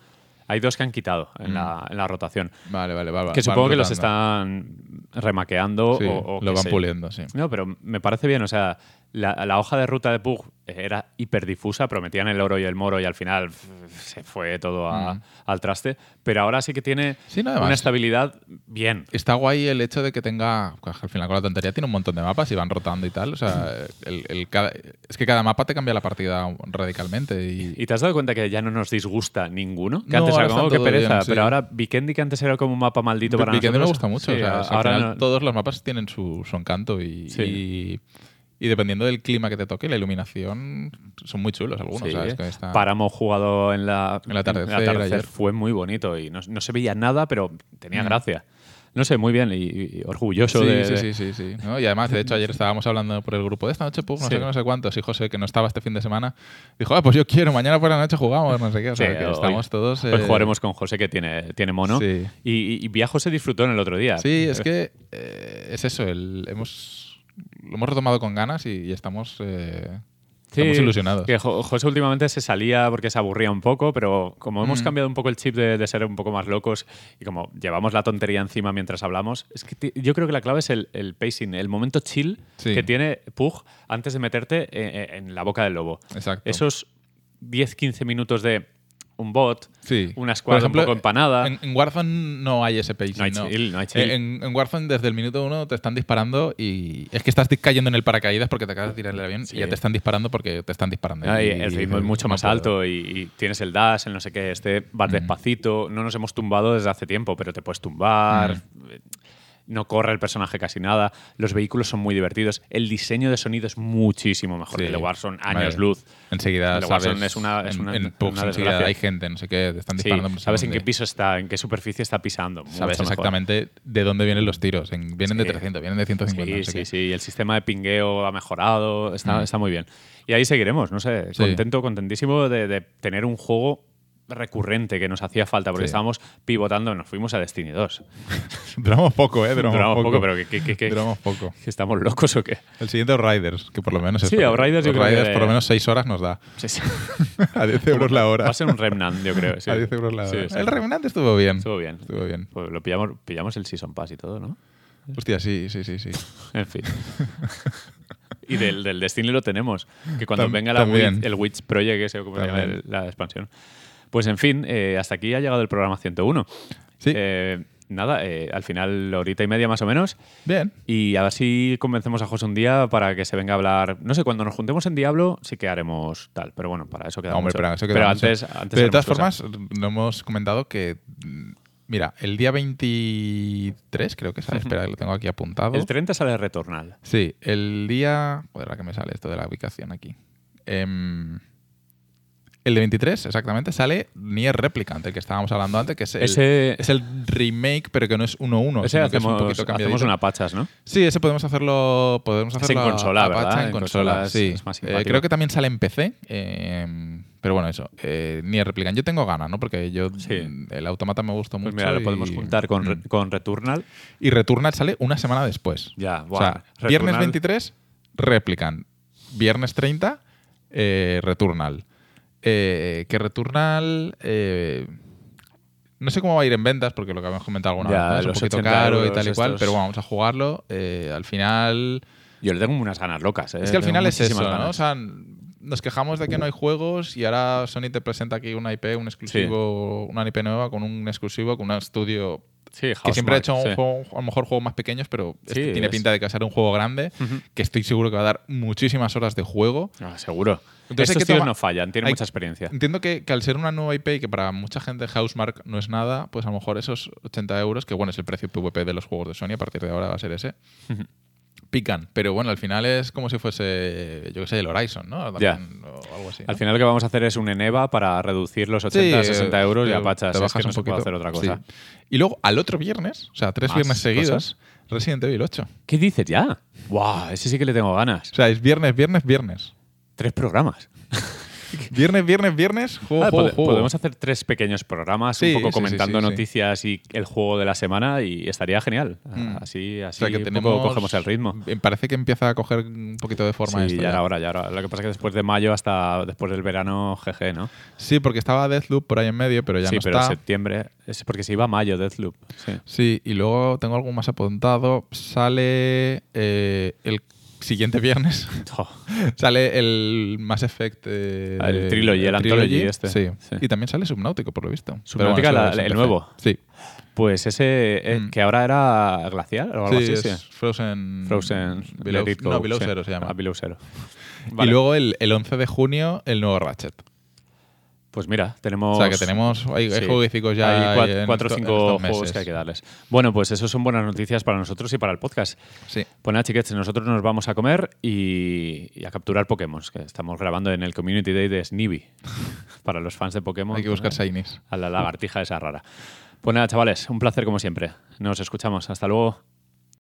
Hay dos que han quitado en, Mm. la, en la rotación. Vale, vale, vale. que supongo que los están remaqueando Sí, o, o lo van sé. puliendo, sí. No, pero me parece bien. O sea, la, la hoja de ruta de Pug era hiperdifusa, prometían el oro y el moro y al final se fue todo a- Mm. al traste. Pero ahora sí que tiene Sí, no, una estabilidad bien. Está guay el hecho de que tenga, al final con la tontería tiene un montón de mapas y van rotando y tal. O sea, el, el cada- es que cada mapa te cambia la partida radicalmente. Y, ¿Y te has dado cuenta que ya no nos disgusta ninguno? Que No, antes era como, "Oh, todo pereza, bien, sí. pero ahora Vikendi, que antes era como un mapa maldito para Weekend me nosotros. gusta mucho. sí, o sea, que ahora al final no- todos los mapas tienen su, su encanto y, y, y dependiendo del clima que te toque, la iluminación son muy chulos algunos. Sí, ¿sabes? Que está- Páramo jugado en la El atardecer en el atardecer ayer. fue muy bonito y no, no se veía nada, pero tenía Mm. gracia. No sé, muy bien y, y orgulloso Sí, de, sí, sí, sí, sí. ¿no? Y además, de hecho, ayer estábamos hablando por el grupo de esta noche, pues, no Sí. sé qué, no sé cuántos, y José, que no estaba este fin de semana, dijo, ah, pues yo quiero, mañana por la noche jugamos, no sé qué. O sea, Sí, que hoy- estamos todos... Hoy eh, jugaremos con José que tiene, tiene mono. Sí. Y, y, y Viajo se disfrutó en el otro día. Sí, es que eh, es eso, el, hemos, lo hemos retomado con ganas y, y estamos, eh, Sí, estamos ilusionados. Que José últimamente se salía porque se aburría un poco, pero como hemos Mm. cambiado un poco el chip de, de ser un poco más locos y como llevamos la tontería encima mientras hablamos, es que yo creo que la clave es el, el pacing, el momento chill Sí. que tiene Pug antes de meterte eh, eh, en la boca del lobo. Exacto. Esos 10-15 minutos de un bot, Sí. una squad ejemplo, un poco empanada. En, en Warzone no hay ese pacing. No hay chill, no hay chill. En, en Warzone desde el minuto uno te están disparando y es que estás cayendo en el paracaídas porque te acabas de tirar el avión Sí. y ya te están disparando porque te están disparando. Ah, y Y- el ritmo es mucho más alto y, y tienes el dash, el no sé qué, este vas despacito. No nos hemos tumbado desde hace tiempo, pero te puedes tumbar. No corre el personaje casi nada. Los vehículos son muy divertidos. El diseño de sonido es muchísimo mejor Sí. que el de Warzone, Vale. años luz. Enseguida El sabes. Es una- es en- una- en Pugs una enseguida desgracia. hay gente, no sé qué, te están Sí, disparando. sé sabes en qué piso está, en qué superficie está pisando. Sabes mejor. exactamente de dónde vienen los tiros. En- vienen de Sí. 300, vienen de 150. Sí, no sé sí, qué. sí. El sistema de pingueo ha mejorado, está, Mm. está muy bien. Y ahí seguiremos, no sé, Sí. contento, contentísimo de, de tener un juego recurrente que nos hacía falta, porque Sí. estábamos pivotando, nos fuimos a Destiny 2. Duramos poco, ¿eh? Duramos, Duramos poco, poco, pero que, que- que- que- Duramos poco. estamos locos o qué. El siguiente Outriders, que por lo menos es. Sí, Outriders yo creo Outriders que- por lo menos 6 horas nos da. Sí, sí. A 10 euros la hora. Va a ser un Remnant, yo creo. sí. A 10 euros la hora. El Remnant estuvo bien. Estuvo bien. Estuvo bien. Pues lo pillamos, pillamos el Season Pass y todo, ¿no? Hostia, sí, sí, sí, sí. En fin. y del, del Destiny lo tenemos. Que cuando Tam- venga la. Witch- el Witch Project, ese, como se llama la expansión. Pues en fin, eh, hasta aquí ha llegado el programa 101. Sí. Eh, nada, eh, al final horita y media más o menos. Bien. Y a ver si convencemos a José un día para que se venga a hablar. No sé, cuando nos juntemos en Diablo sí que haremos tal, pero bueno, para eso queda Hombre, mucho. pero eso queda Pero mucho. antes, antes Pero de todas formas, no hemos comentado que. mm, Mira, el día 23, creo que sale. Espera, lo tengo aquí apuntado. El 30 sale Returnal. Sí, el día. Joder, ¿a qué me sale esto de la ubicación aquí? Em, el de 23, exactamente, sale Nier Replicant, el que estábamos hablando antes, que es el, Ese- es el remake, pero que no es 1-1. Ese sino que es un hacemos, una pachas, ¿no? Sí, ese podemos hacerlo. Podemos Es hacerlo en a- consola, ¿verdad? pacha en En consola, consola es- sí. es más Eh, creo que también sale en PC. eh, pero bueno, eso. Eh, Nier Replicant. Yo tengo ganas, ¿no? Porque yo. Sí. El automata me gustó Pues mucho. mira, lo podemos juntar con, Re- mm. con Returnal. Y Returnal sale una semana después. Ya, O sea, viernes Returnal- 23, Replicant. Viernes 30, eh, Returnal. Eh, que Returnal. eh, no sé cómo va a ir en ventas, porque lo que habíamos comentado alguna Ya, vez, es un poquito 80 caro y tal y cual, pero bueno, vamos a jugarlo. Eh, al final. Yo le tengo unas ganas locas, ¿eh? Es que al final es eso, ¿no? O sea, nos quejamos de que no hay juegos y ahora Sony te presenta aquí una IP, un exclusivo, una IP nueva con un exclusivo, con un estudio sí, que siempre ha hecho un sí. juego, a lo mejor juegos más pequeños, pero este Sí, tiene es- pinta de que va a ser un juego grande, que estoy seguro que va a dar muchísimas horas de juego. Ah, seguro. Entonces Estos tíos toma- no fallan, tienen hay- mucha experiencia. Entiendo que, que al ser una nueva IP y que para mucha gente Housemark no es nada, pues a lo mejor esos 80 euros, que bueno, es el precio PVP de los juegos de Sony, a partir de ahora va a ser ese, pican. Pero bueno, al final es como si fuese, yo qué sé, el Horizon, ¿no? Ya. También, o algo así. ¿no? Al final lo que vamos a hacer es un Eneva para reducir los 80 a 60 euros y te- a pachas. te Es que no un se puede hacer otra cosa. Sí. Y luego al otro viernes, o sea, tres Más viernes seguidos, cosas. Resident Evil 8. ¿Qué dices ya? ¡Guau! Ese sí que le tengo ganas. O sea, es viernes, viernes, viernes. Tres programas. Viernes, viernes, viernes, juego, Ah, juego, pode- juego. Podemos hacer tres pequeños programas, Sí, un poco sí, sí, comentando sí, sí. noticias y el juego de la semana y estaría genial. Mm. Así, O así sea, que tenemos, cogemos el ritmo. Me parece que empieza a coger un poquito de forma Sí, esto. ya ya. era hora, ya era hora. Lo que pasa es que después de mayo hasta después del verano, GG, ¿no? Sí, porque estaba Deathloop por ahí en medio, pero ya sí, no pero está. septiembre. Es porque se iba a mayo Deathloop. Sí. Sí, y luego tengo algo más apuntado. Sale eh, el siguiente viernes. Oh, sale el Mass Effect. eh, Ah, el Trilogy, el Anthology este. Sí. Sí. Y también sale Subnáutico, por lo visto. Subnautica, la- el nuevo. Sí. pues ese eh, Mm. que ahora era glacial o algo Sí, así, es sí. Frozen. Frozen. Below, no, Below. Zero se llama. Ah, Below Zero. Y luego el, el 11 de junio, el nuevo Ratchet. Pues mira, tenemos. O sea que tenemos. Hay, hay Sí. ya. Hay cuatro o cinco juegos que hay que darles. Bueno, pues eso son buenas noticias para nosotros y para el podcast. Sí. Pues nada, chiquets, nosotros nos vamos a comer y, y a capturar Pokémon, que estamos grabando en el Community Day de Snivy. para los fans de Pokémon. Hay que buscar Shinies. A la lagartija esa rara. Pues nada, chavales, un placer como siempre. Nos escuchamos. Hasta luego.